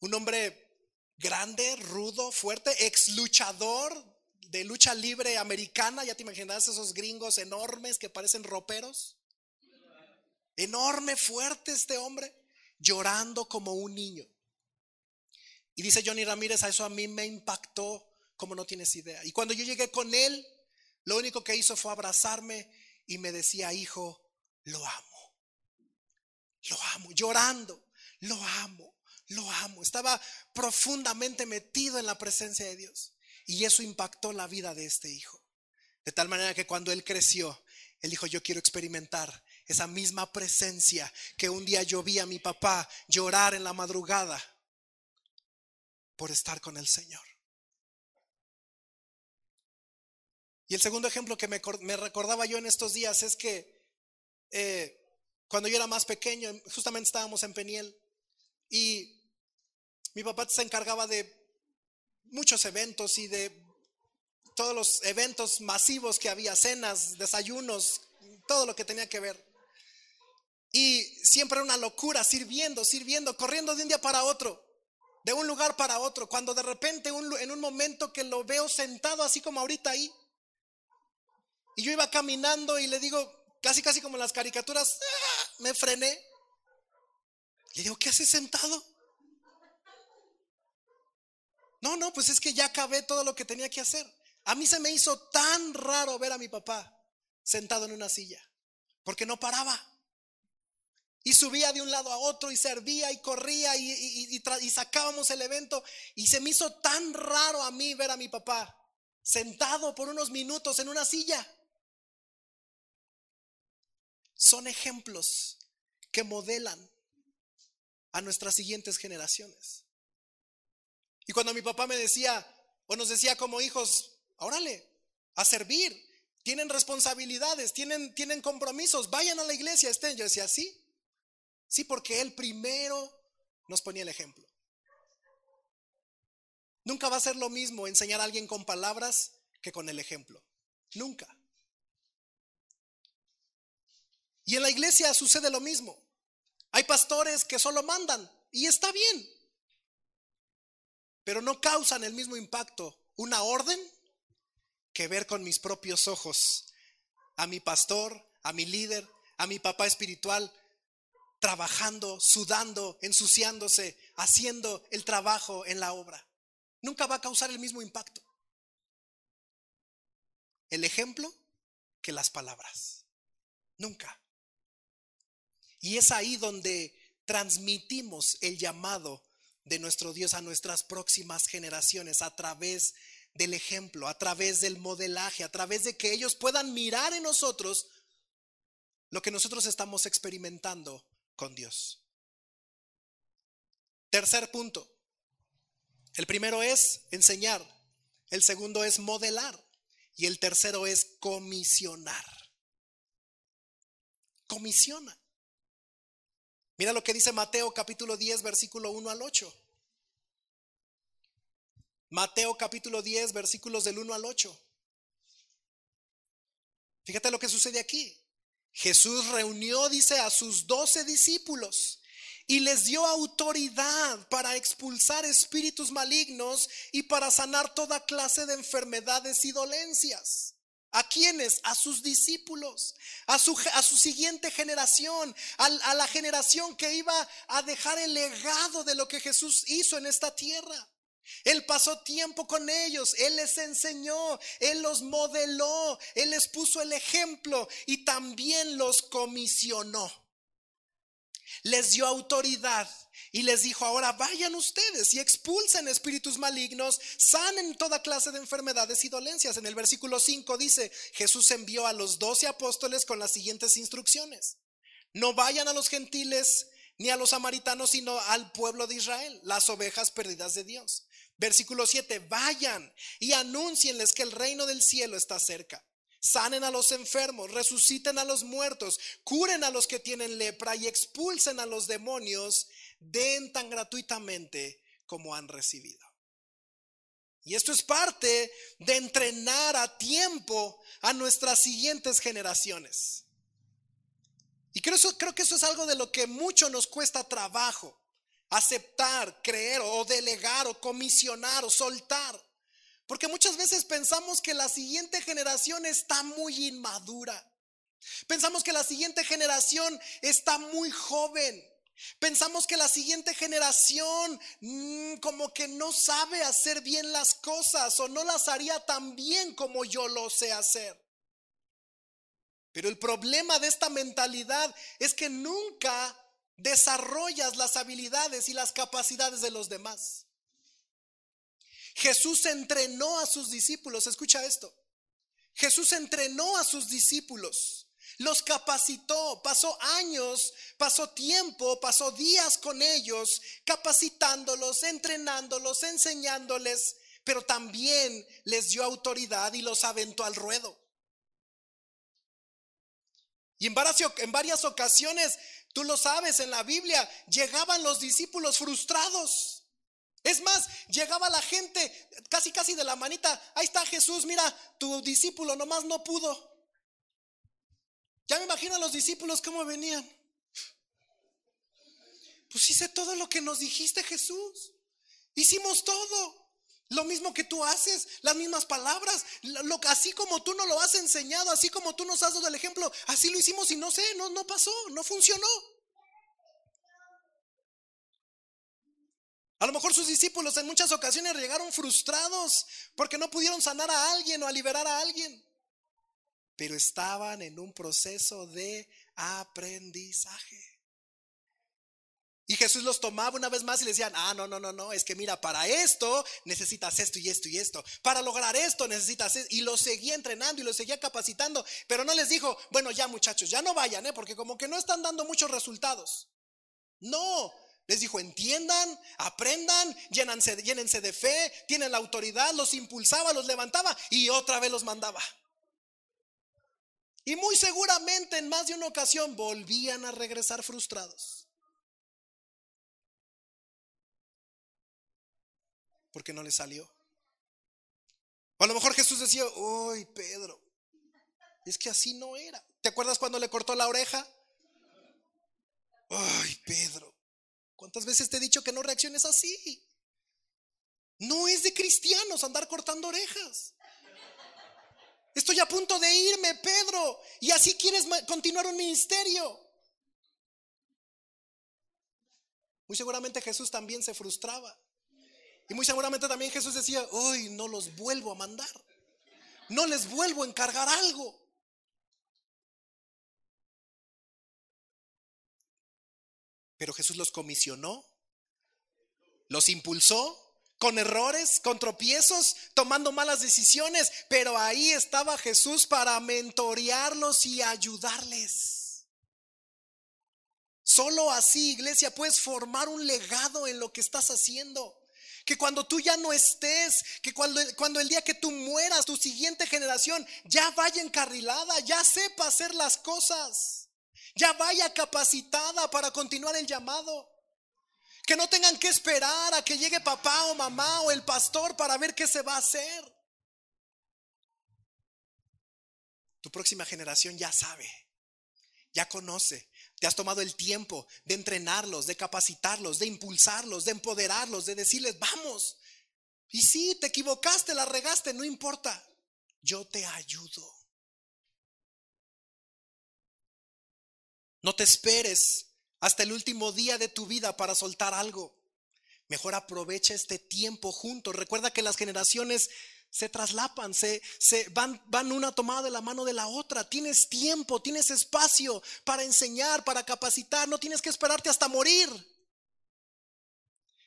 Un hombre grande, rudo, fuerte, ex luchador de lucha libre americana, ya te imaginas esos gringos enormes que parecen roperos. Enorme, fuerte este hombre, llorando como un niño. Y dice Johnny Ramírez, a eso a mí me impactó como no tienes idea. Y cuando yo llegué con él, lo único que hizo fue abrazarme y me decía, hijo, lo amo. Lo amo, llorando, lo amo, lo amo. Estaba profundamente metido en la presencia de Dios. Y eso impactó la vida de este hijo. De tal manera que cuando él creció, él dijo, yo quiero experimentar esa misma presencia que un día yo vi a mi papá llorar en la madrugada por estar con el Señor. Y el segundo ejemplo que me, recordaba yo en estos días es que eh, cuando yo era más pequeño, justamente estábamos en Peniel y mi papá se encargaba de muchos eventos y de todos los eventos masivos que había, cenas, desayunos, todo lo que tenía que ver. Y siempre una locura, sirviendo, sirviendo, corriendo de un día para otro, de un lugar para otro, cuando de repente en un momento que lo veo sentado así como ahorita ahí, y yo iba caminando y le digo, casi casi como en las caricaturas, ¡ah! me frené. Le digo, ¿qué haces sentado? No, no, pues es que ya acabé todo lo que tenía que hacer. A mí se me hizo tan raro ver a mi papá sentado en una silla, porque no paraba. Y subía de un lado a otro y servía y corría y, y, sacábamos el evento. Y se me hizo tan raro a mí ver a mi papá sentado por unos minutos en una silla son ejemplos que modelan a nuestras siguientes generaciones. Y cuando mi papá me decía, o nos decía como hijos, órale, a servir, tienen responsabilidades, tienen, tienen compromisos, vayan a la iglesia, estén. Yo decía, sí, sí, porque él primero nos ponía el ejemplo. Nunca va a ser lo mismo enseñar a alguien con palabras que con el ejemplo. Nunca. Y en la iglesia sucede lo mismo. Hay pastores que solo mandan y está bien, pero no causan el mismo impacto una orden que ver con mis propios ojos a mi pastor, a mi líder, a mi papá espiritual, trabajando, sudando, ensuciándose, haciendo el trabajo en la obra. Nunca va a causar el mismo impacto. El ejemplo que las palabras. Nunca. Y es ahí donde transmitimos el llamado de nuestro Dios a nuestras próximas generaciones a través del ejemplo, a través del modelaje, a través de que ellos puedan mirar en nosotros lo que nosotros estamos experimentando con Dios. Tercer punto. El primero es enseñar, el segundo es modelar y el tercero es comisionar. Comisiona. Mira lo que dice Mateo capítulo 10, versículo 1 al 8. Mateo capítulo 10, versículos del 1 al 8. Fíjate lo que sucede aquí. Jesús reunió, dice, a sus doce discípulos y les dio autoridad para expulsar espíritus malignos y para sanar toda clase de enfermedades y dolencias. ¿A quiénes? A sus discípulos, a su, a su siguiente generación, a, a la generación que iba a dejar el legado de lo que Jesús hizo en esta tierra. Él pasó tiempo con ellos, Él les enseñó, Él los modeló, Él les puso el ejemplo y también los comisionó les dio autoridad y les dijo, ahora vayan ustedes y expulsen espíritus malignos, sanen toda clase de enfermedades y dolencias. En el versículo 5 dice, Jesús envió a los doce apóstoles con las siguientes instrucciones. No vayan a los gentiles ni a los samaritanos, sino al pueblo de Israel, las ovejas perdidas de Dios. Versículo 7, vayan y anúncienles que el reino del cielo está cerca sanen a los enfermos, resuciten a los muertos, curen a los que tienen lepra y expulsen a los demonios, den tan gratuitamente como han recibido. Y esto es parte de entrenar a tiempo a nuestras siguientes generaciones. Y creo, creo que eso es algo de lo que mucho nos cuesta trabajo, aceptar, creer o delegar o comisionar o soltar. Porque muchas veces pensamos que la siguiente generación está muy inmadura. Pensamos que la siguiente generación está muy joven. Pensamos que la siguiente generación mm, como que no sabe hacer bien las cosas o no las haría tan bien como yo lo sé hacer. Pero el problema de esta mentalidad es que nunca desarrollas las habilidades y las capacidades de los demás. Jesús entrenó a sus discípulos, escucha esto. Jesús entrenó a sus discípulos, los capacitó, pasó años, pasó tiempo, pasó días con ellos, capacitándolos, entrenándolos, enseñándoles, pero también les dio autoridad y los aventó al ruedo. Y en varias, ocasiones, tú lo sabes, en la Biblia llegaban los discípulos frustrados. Es más, llegaba la gente casi casi de la manita, ahí está Jesús, mira, tu discípulo nomás no pudo. Ya me imagino a los discípulos cómo venían. Pues hice todo lo que nos dijiste Jesús. Hicimos todo. Lo mismo que tú haces, las mismas palabras, lo, así como tú nos lo has enseñado, así como tú nos has dado el ejemplo, así lo hicimos y no sé, no, no pasó, no funcionó. A lo mejor sus discípulos en muchas ocasiones llegaron frustrados porque no pudieron sanar a alguien o a liberar a alguien. Pero estaban en un proceso de aprendizaje. Y Jesús los tomaba una vez más y les decían, ah, no, no, no, no, es que mira, para esto necesitas esto y esto y esto. Para lograr esto necesitas esto. Y los seguía entrenando y los seguía capacitando. Pero no les dijo, bueno, ya muchachos, ya no vayan, ¿eh? porque como que no están dando muchos resultados. No, les dijo, entiendan, aprendan, llénense, llénense de fe, tienen la autoridad, los impulsaba, los levantaba y otra vez los mandaba. Y muy seguramente en más de una ocasión volvían a regresar frustrados. Porque no les salió. O a lo mejor Jesús decía, uy, Pedro, es que así no era. ¿Te acuerdas cuando le cortó la oreja? Ay, Pedro, ¿Cuántas veces te he dicho que no reacciones así? No es de cristianos andar cortando orejas. Estoy a punto de irme, Pedro, y así quieres continuar un ministerio. Muy seguramente Jesús también se frustraba. Y muy seguramente también Jesús decía, hoy no los vuelvo a mandar. No les vuelvo a encargar algo. Pero Jesús los comisionó, los impulsó con errores, con tropiezos, tomando malas decisiones, pero ahí estaba Jesús para mentorearlos y ayudarles. Solo así, iglesia, puedes formar un legado en lo que estás haciendo. Que cuando tú ya no estés, que cuando, cuando el día que tú mueras, tu siguiente generación ya vaya encarrilada, ya sepa hacer las cosas, ya vaya capacitada para continuar el llamado. Que no tengan que esperar a que llegue papá o mamá o el pastor para ver qué se va a hacer. Tu próxima generación ya sabe, ya conoce. Te has tomado el tiempo de entrenarlos, de capacitarlos, de impulsarlos, de empoderarlos, de decirles, vamos. Y si te equivocaste, la regaste, no importa. Yo te ayudo. No te esperes hasta el último día de tu vida para soltar algo. Mejor aprovecha este tiempo juntos. Recuerda que las generaciones se traslapan, se, se van, van una tomada de la mano de la otra. Tienes tiempo, tienes espacio para enseñar, para capacitar. No tienes que esperarte hasta morir.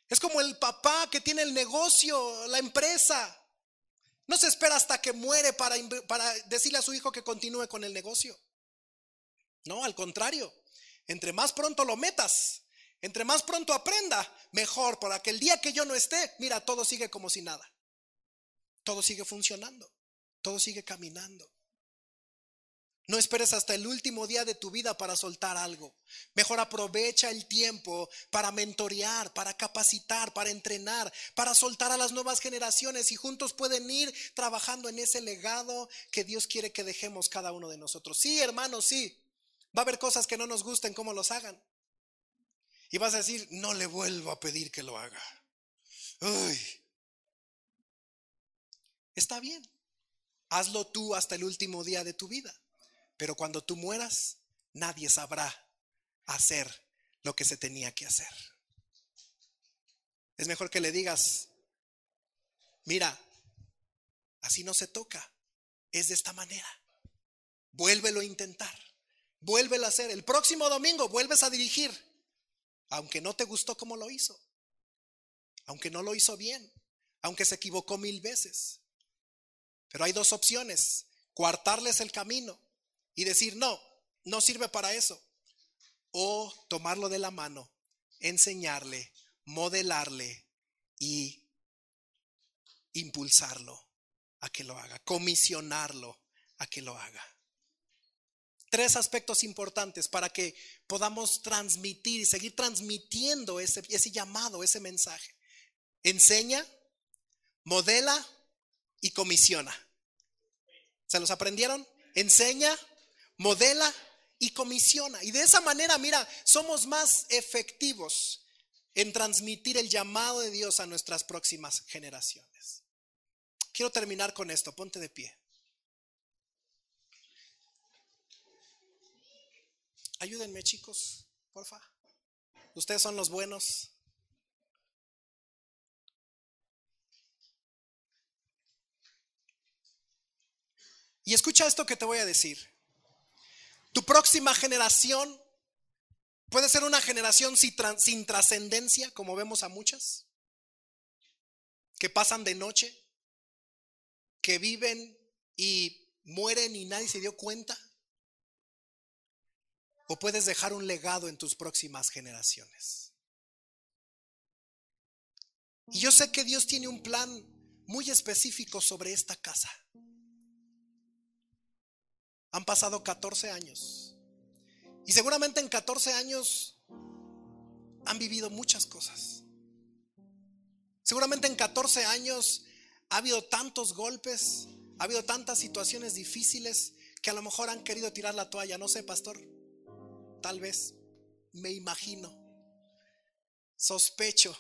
Es como el papá que tiene el negocio, la empresa. No se espera hasta que muere para, para decirle a su hijo que continúe con el negocio. No, al contrario. Entre más pronto lo metas, entre más pronto aprenda, mejor, para que el día que yo no esté, mira, todo sigue como si nada. Todo sigue funcionando, todo sigue caminando. No esperes hasta el último día de tu vida para soltar algo. Mejor aprovecha el tiempo para mentorear, para capacitar, para entrenar, para soltar a las nuevas generaciones y juntos pueden ir trabajando en ese legado que Dios quiere que dejemos cada uno de nosotros. Sí, hermanos, sí. Va a haber cosas que no nos gusten cómo los hagan. Y vas a decir, no le vuelvo a pedir que lo haga. Está bien. Hazlo tú hasta el último día de tu vida. Pero cuando tú mueras, nadie sabrá hacer lo que se tenía que hacer. Es mejor que le digas, mira, así no se toca, es de esta manera. Vuélvelo a intentar. Vuélvelo a hacer. El próximo domingo vuelves a dirigir. Aunque no te gustó como lo hizo. Aunque no lo hizo bien. Aunque se equivocó mil veces. Pero hay dos opciones. Cuartarles el camino y decir, no, no sirve para eso. O tomarlo de la mano, enseñarle, modelarle y impulsarlo a que lo haga, comisionarlo a que lo haga tres aspectos importantes para que podamos transmitir y seguir transmitiendo ese, ese llamado, ese mensaje. Enseña, modela y comisiona. ¿Se los aprendieron? Enseña, modela y comisiona. Y de esa manera, mira, somos más efectivos en transmitir el llamado de Dios a nuestras próximas generaciones. Quiero terminar con esto, ponte de pie. Ayúdenme, chicos, porfa. Ustedes son los buenos. Y escucha esto que te voy a decir. Tu próxima generación puede ser una generación sin trascendencia, como vemos a muchas, que pasan de noche, que viven y mueren y nadie se dio cuenta. O puedes dejar un legado en tus próximas generaciones. Y yo sé que Dios tiene un plan muy específico sobre esta casa. Han pasado 14 años. Y seguramente en 14 años han vivido muchas cosas. Seguramente en 14 años ha habido tantos golpes, ha habido tantas situaciones difíciles que a lo mejor han querido tirar la toalla. No sé, pastor, Tal vez me imagino, sospecho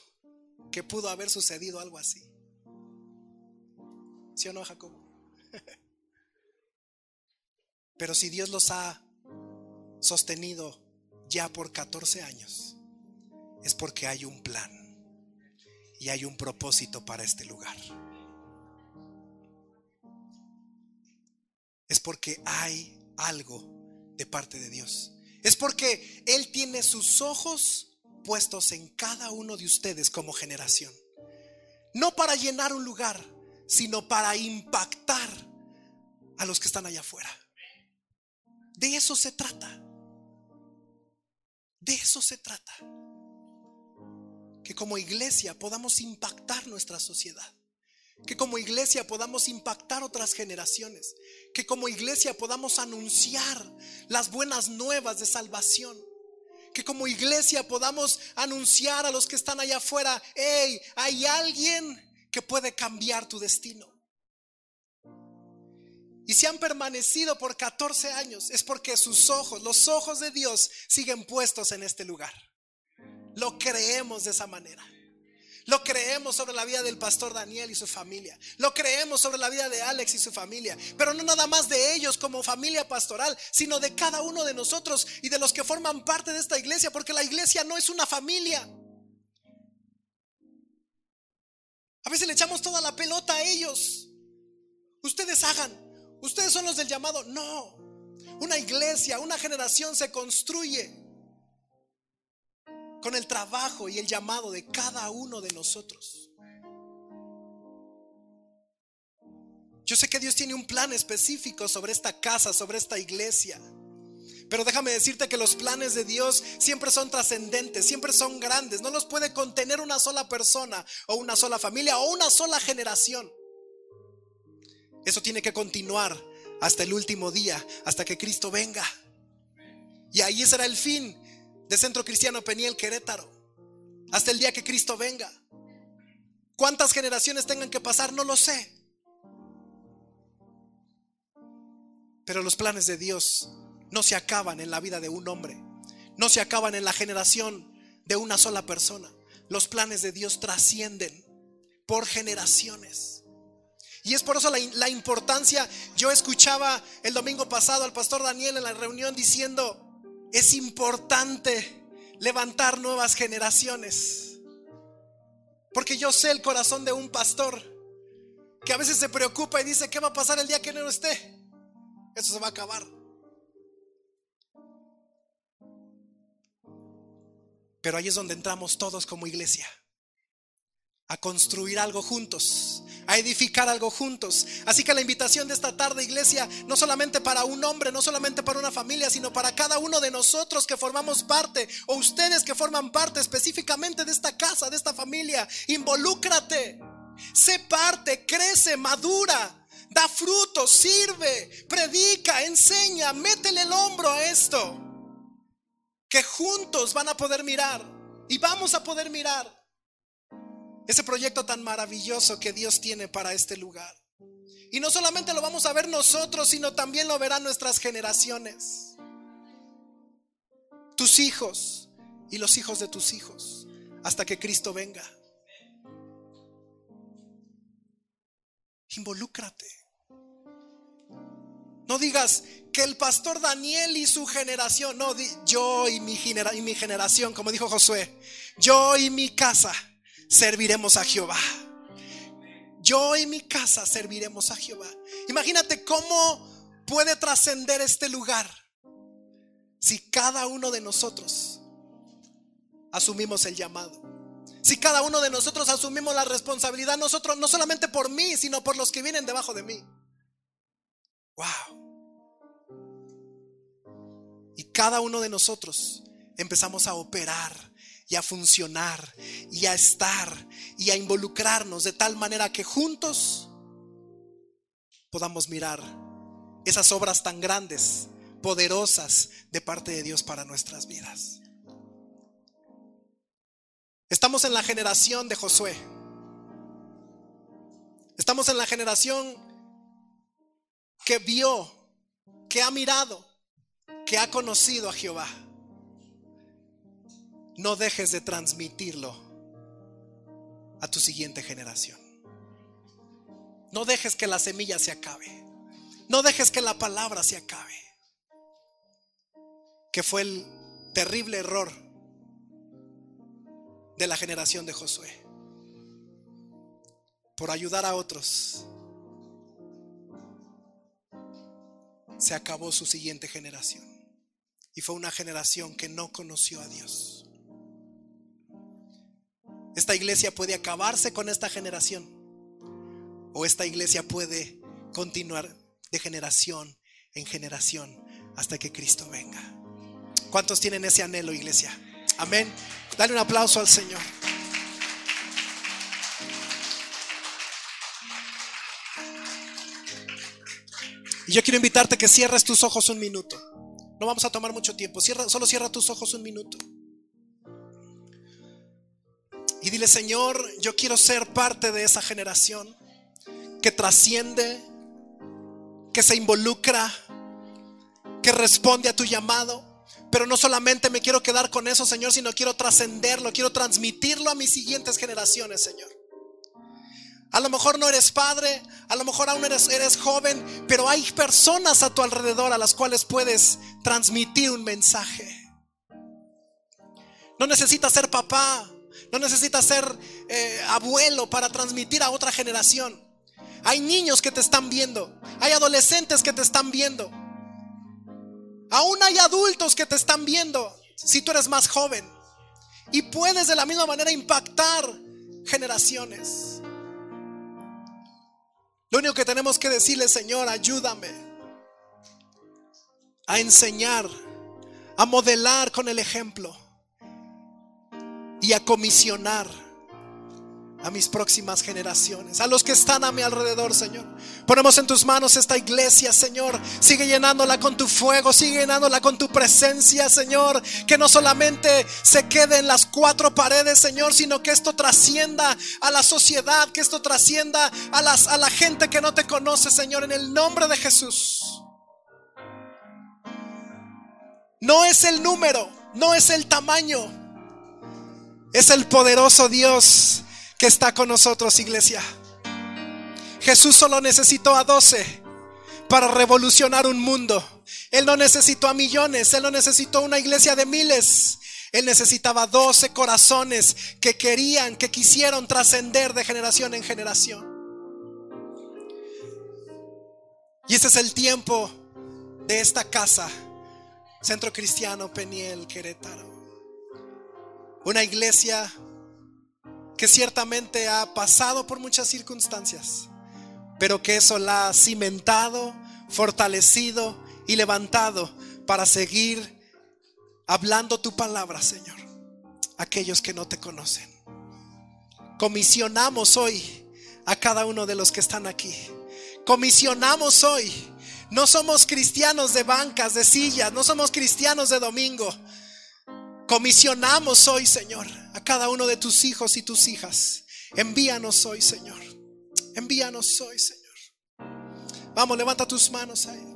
que pudo haber sucedido algo así. ¿Sí o no, Jacob? [LAUGHS] Pero si Dios los ha sostenido ya por 14 años, es porque hay un plan y hay un propósito para este lugar. Es porque hay algo de parte de Dios. Es porque Él tiene sus ojos puestos en cada uno de ustedes como generación. No para llenar un lugar, sino para impactar a los que están allá afuera. De eso se trata. De eso se trata. Que como iglesia podamos impactar nuestra sociedad. Que como iglesia podamos impactar otras generaciones. Que como iglesia podamos anunciar las buenas nuevas de salvación. Que como iglesia podamos anunciar a los que están allá afuera, hey, hay alguien que puede cambiar tu destino. Y si han permanecido por 14 años es porque sus ojos, los ojos de Dios, siguen puestos en este lugar. Lo creemos de esa manera. Lo creemos sobre la vida del pastor Daniel y su familia. Lo creemos sobre la vida de Alex y su familia. Pero no nada más de ellos como familia pastoral, sino de cada uno de nosotros y de los que forman parte de esta iglesia, porque la iglesia no es una familia. A veces le echamos toda la pelota a ellos. Ustedes hagan. Ustedes son los del llamado. No. Una iglesia, una generación se construye con el trabajo y el llamado de cada uno de nosotros. Yo sé que Dios tiene un plan específico sobre esta casa, sobre esta iglesia. Pero déjame decirte que los planes de Dios siempre son trascendentes, siempre son grandes. No los puede contener una sola persona o una sola familia o una sola generación. Eso tiene que continuar hasta el último día, hasta que Cristo venga. Y ahí será el fin de Centro Cristiano Peniel Querétaro. Hasta el día que Cristo venga. ¿Cuántas generaciones tengan que pasar? No lo sé. Pero los planes de Dios no se acaban en la vida de un hombre. No se acaban en la generación de una sola persona. Los planes de Dios trascienden por generaciones. Y es por eso la, importancia. Yo escuchaba el domingo pasado al pastor Daniel en la reunión diciendo, es importante levantar nuevas generaciones. Porque yo sé el corazón de un pastor que a veces se preocupa y dice, ¿qué va a pasar el día que no esté? Eso se va a acabar. Pero ahí es donde entramos todos como iglesia a construir algo juntos, a edificar algo juntos. Así que la invitación de esta tarde, iglesia, no solamente para un hombre, no solamente para una familia, sino para cada uno de nosotros que formamos parte, o ustedes que forman parte específicamente de esta casa, de esta familia, involúcrate, sé parte, crece, madura. Da fruto, sirve, predica, enseña, métele el hombro a esto. Que juntos van a poder mirar y vamos a poder mirar ese proyecto tan maravilloso que Dios tiene para este lugar. Y no solamente lo vamos a ver nosotros, sino también lo verán nuestras generaciones. Tus hijos y los hijos de tus hijos, hasta que Cristo venga. Involúcrate. No digas que el pastor Daniel y su generación, no, yo y mi, y mi generación, como dijo Josué, yo y mi casa serviremos a Jehová. Yo y mi casa serviremos a Jehová. Imagínate cómo puede trascender este lugar si cada uno de nosotros asumimos el llamado. Si cada uno de nosotros asumimos la responsabilidad, nosotros no solamente por mí, sino por los que vienen debajo de mí. Wow. Y cada uno de nosotros empezamos a operar y a funcionar y a estar y a involucrarnos de tal manera que juntos podamos mirar esas obras tan grandes, poderosas de parte de Dios para nuestras vidas. Estamos en la generación de Josué. Estamos en la generación que vio, que ha mirado, que ha conocido a Jehová no dejes de transmitirlo a tu siguiente generación. No dejes que la semilla se acabe. No dejes que la palabra se acabe. Que fue el terrible error de la generación de Josué. Por ayudar a otros. Se acabó su siguiente generación. Y fue una generación que no conoció a Dios. Esta iglesia puede acabarse con esta generación o esta iglesia puede continuar de generación en generación hasta que Cristo venga. ¿Cuántos tienen ese anhelo, iglesia? Amén. Dale un aplauso al Señor. Y yo quiero invitarte que cierres tus ojos un minuto. No vamos a tomar mucho tiempo. Solo cierra tus ojos un minuto. Dile, Señor, yo quiero ser parte de esa generación que trasciende, que se involucra, que responde a tu llamado. Pero no solamente me quiero quedar con eso, Señor, sino quiero trascenderlo, quiero transmitirlo a mis siguientes generaciones, Señor. A lo mejor no eres padre, a lo mejor aún eres, eres joven, pero hay personas a tu alrededor a las cuales puedes transmitir un mensaje. No necesitas ser papá, no necesitas ser eh, abuelo para transmitir a otra generación. Hay niños que te están viendo, hay adolescentes que te están viendo, aún hay adultos que te están viendo si tú eres más joven. Y puedes de la misma manera impactar generaciones. Lo único que tenemos que decirle, Señor, ayúdame a enseñar, a modelar con el ejemplo y a comisionar a mis próximas generaciones, a los que están a mi alrededor, Señor. Ponemos en tus manos esta iglesia, Señor. Sigue llenándola con tu fuego, sigue llenándola con tu presencia, Señor. Que no solamente se quede en las cuatro paredes, Señor, sino que esto trascienda a la sociedad, que esto trascienda a, las, a la gente que no te conoce, Señor, en el nombre de Jesús. No es el número, no es el tamaño, es el poderoso Dios que está con nosotros, iglesia. Jesús solo necesitó a doce para revolucionar un mundo. Él no necesitó a millones, él no necesitó una iglesia de miles. Él necesitaba doce corazones que querían, que quisieron trascender de generación en generación. Y ese es el tiempo de esta casa, Centro Cristiano Peniel Querétaro. Una iglesia que ciertamente ha pasado por muchas circunstancias, pero que eso la ha cimentado, fortalecido y levantado para seguir hablando tu palabra, Señor, aquellos que no te conocen. Comisionamos hoy a cada uno de los que están aquí. Comisionamos hoy. No somos cristianos de bancas, de sillas, no somos cristianos de domingo. Comisionamos hoy, Señor, a cada uno de tus hijos y tus hijas. Envíanos hoy, Señor. Envíanos hoy, Señor. Vamos, levanta tus manos ahí.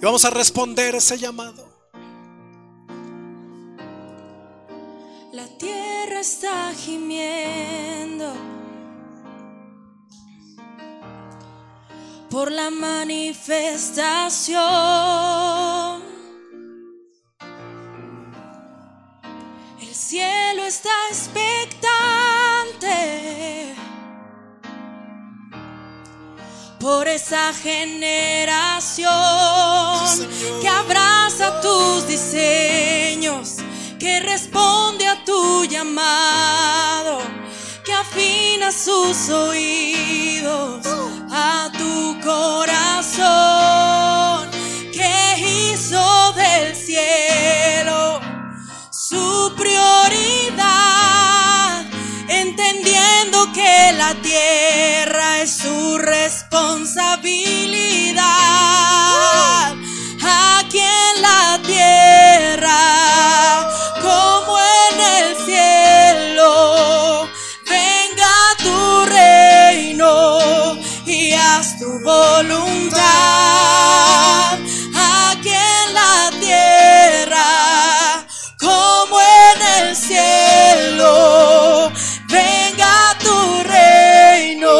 Y vamos a responder ese llamado. La tierra está gimiendo por la manifestación. El cielo está expectante por esa generación que abraza tus diseños, que responde a tu llamado, sus oídos a tu corazón, que hizo del cielo su prioridad, entendiendo que la tierra es su responsabilidad. Haz tu voluntad. Aquí en la tierra, como en el cielo, venga tu reino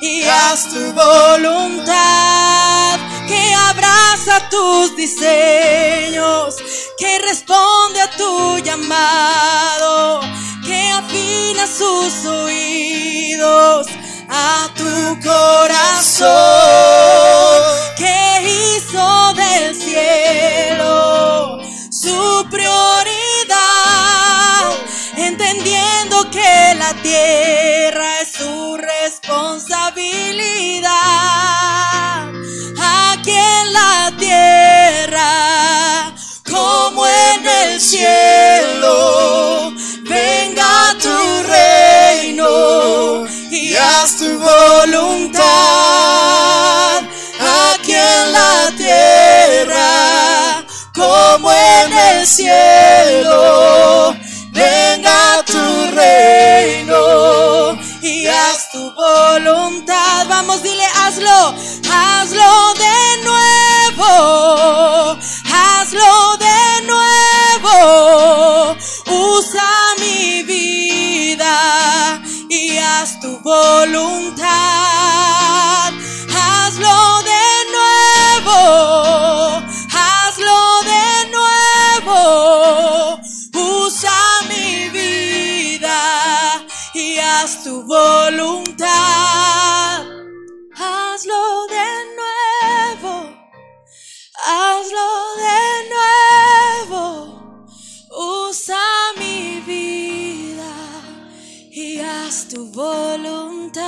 y haz tu voluntad que abraza tus diseños, que responde a tu llamado, que afina sus oídos a tu corazón que hizo del cielo su prioridad, entendiendo que la tierra es su responsabilidad. Haz tu voluntad aquí en la tierra como en el cielo. Venga tu reino y haz tu voluntad. Vamos, dile, hazlo, hazlo haz tu voluntad. Hazlo de nuevo, hazlo de nuevo. Usa mi vida y haz tu voluntad.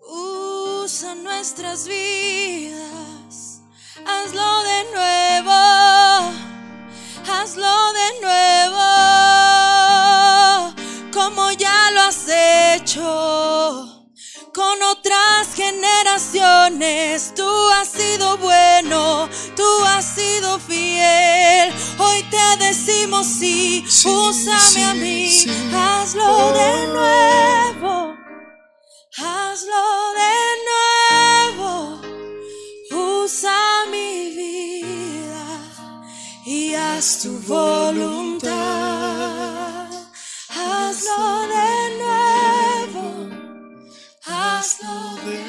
Usa nuestras vidas, hazlo de nuevo, sido bueno, tú has sido fiel. Hoy te decimos sí, Sí, úsame a mí, sí. hazlo de Oh. nuevo. Hazlo de nuevo, usa mi vida y haz tu voluntad. Hazlo de nuevo, hazlo De nuevo.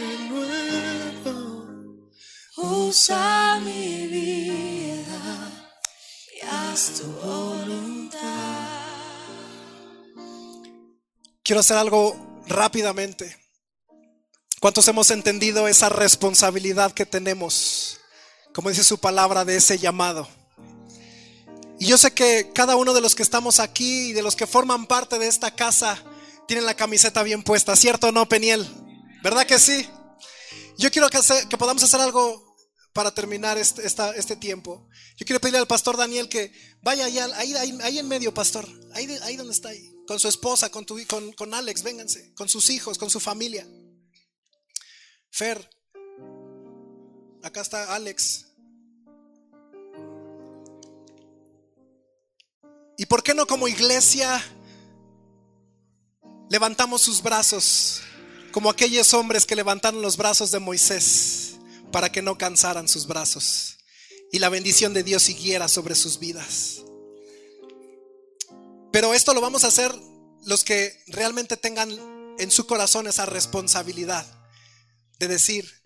Usa mi vida y haz tu voluntad. Quiero hacer algo rápidamente. ¿Cuántos hemos entendido esa responsabilidad que tenemos? Como dice su palabra de ese llamado. Y yo sé que cada uno de los que estamos aquí y de los que forman parte de esta casa tienen la camiseta bien puesta, ¿cierto o no, Peniel? ¿Verdad que sí? Yo quiero que, que podamos hacer algo para terminar este, este tiempo. Yo quiero pedirle al pastor Daniel que vaya allá, ahí, ahí, ahí en medio, pastor. Ahí, ahí donde está, ahí, con su esposa, con, tu, con, con Alex, vénganse, con sus hijos, con su familia. Fer, acá está Alex. ¿Y por qué no como iglesia levantamos sus brazos como aquellos hombres que levantaron los brazos de Moisés para que no cansaran sus brazos y la bendición de Dios siguiera sobre sus vidas? Pero esto lo vamos a hacer los que realmente tengan en su corazón esa responsabilidad de decir,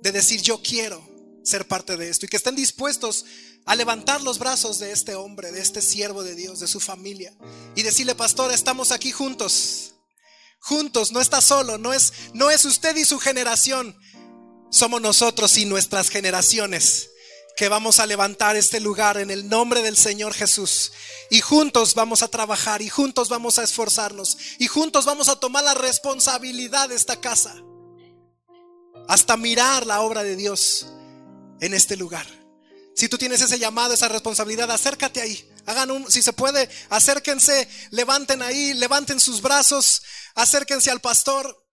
de decir yo quiero ser parte de esto y que estén dispuestos a levantar los brazos de este hombre, de este siervo de Dios, de su familia y decirle, pastor, estamos aquí juntos. Juntos, no está solo, no es no es usted y su generación. Somos nosotros y nuestras generaciones que vamos a levantar este lugar en el nombre del Señor Jesús. Y juntos vamos a trabajar y juntos vamos a esforzarnos y juntos vamos a tomar la responsabilidad de esta casa hasta mirar la obra de Dios en este lugar. Si tú tienes ese llamado, esa responsabilidad, acércate ahí. Hagan un, si se puede, acérquense, levanten ahí, levanten sus brazos, acérquense al pastor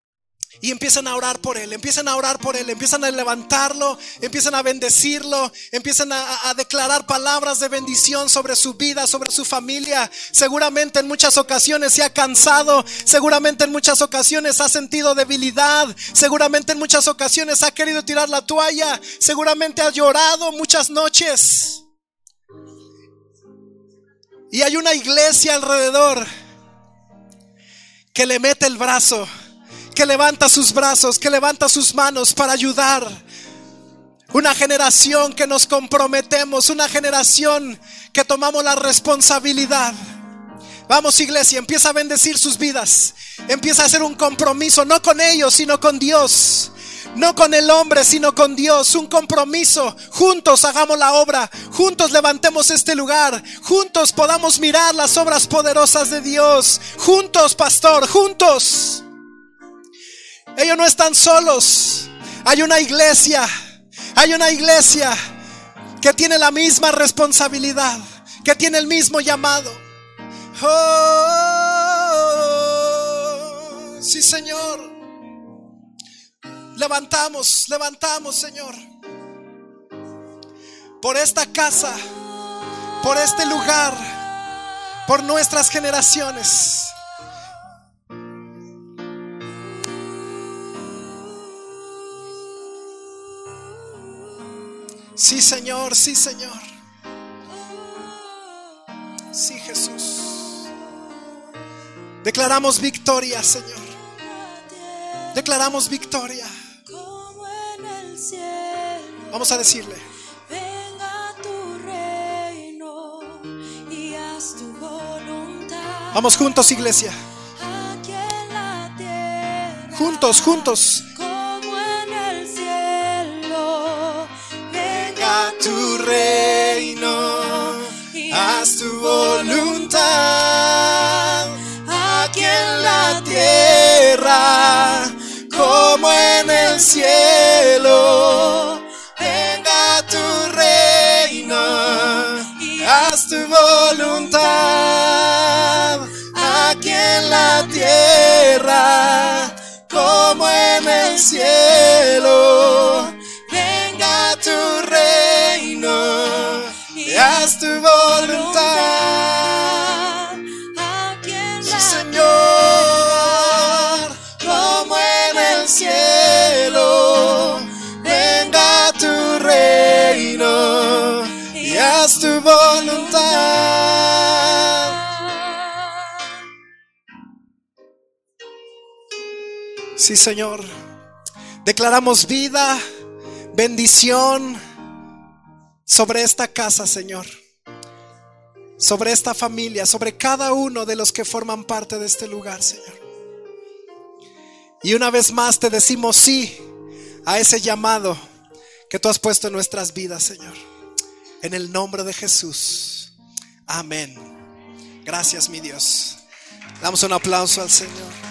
y empiezan a orar por él, empiezan a orar por él, empiezan a levantarlo, empiezan a bendecirlo, empiezan a, declarar palabras de bendición sobre su vida, sobre su familia. Seguramente en muchas ocasiones se ha cansado, seguramente en muchas ocasiones ha sentido debilidad, seguramente en muchas ocasiones ha querido tirar la toalla, seguramente ha llorado muchas noches. Y hay una iglesia alrededor que le mete el brazo que levanta sus brazos, que levanta sus manos para ayudar. Una generación que nos comprometemos, una generación que tomamos la responsabilidad. Vamos iglesia, empieza a bendecir sus vidas. Empieza a hacer un compromiso, no con ellos, sino con Dios. No con el hombre, sino con Dios. Un compromiso. Juntos hagamos la obra. Juntos levantemos este lugar. Juntos podamos mirar las obras poderosas de Dios. Juntos, pastor, juntos. Ellos no están solos. Hay una iglesia. Hay una iglesia que tiene la misma responsabilidad, que tiene el mismo llamado. Oh, sí, Señor. Levantamos, levantamos, Señor. Por esta casa, por este lugar, por nuestras generaciones. Sí, Señor, sí, Señor. Sí, Jesús. Declaramos victoria, Señor. Declaramos victoria. Vamos a decirle. Venga tu reino y haz tu voluntad. Vamos juntos, iglesia. Juntos, juntos. Reino, haz tu voluntad aquí en la tierra como en el cielo. Venga tu reino, haz tu voluntad aquí en la tierra como en el cielo. Sí, Señor. Declaramos vida, bendición sobre esta casa, Señor. Sobre esta familia, sobre cada uno de los que forman parte de este lugar, Señor. Y una vez más te decimos sí a ese llamado que tú has puesto en nuestras vidas, Señor. En el nombre de Jesús. Amén. Gracias, mi Dios. Damos un aplauso al Señor.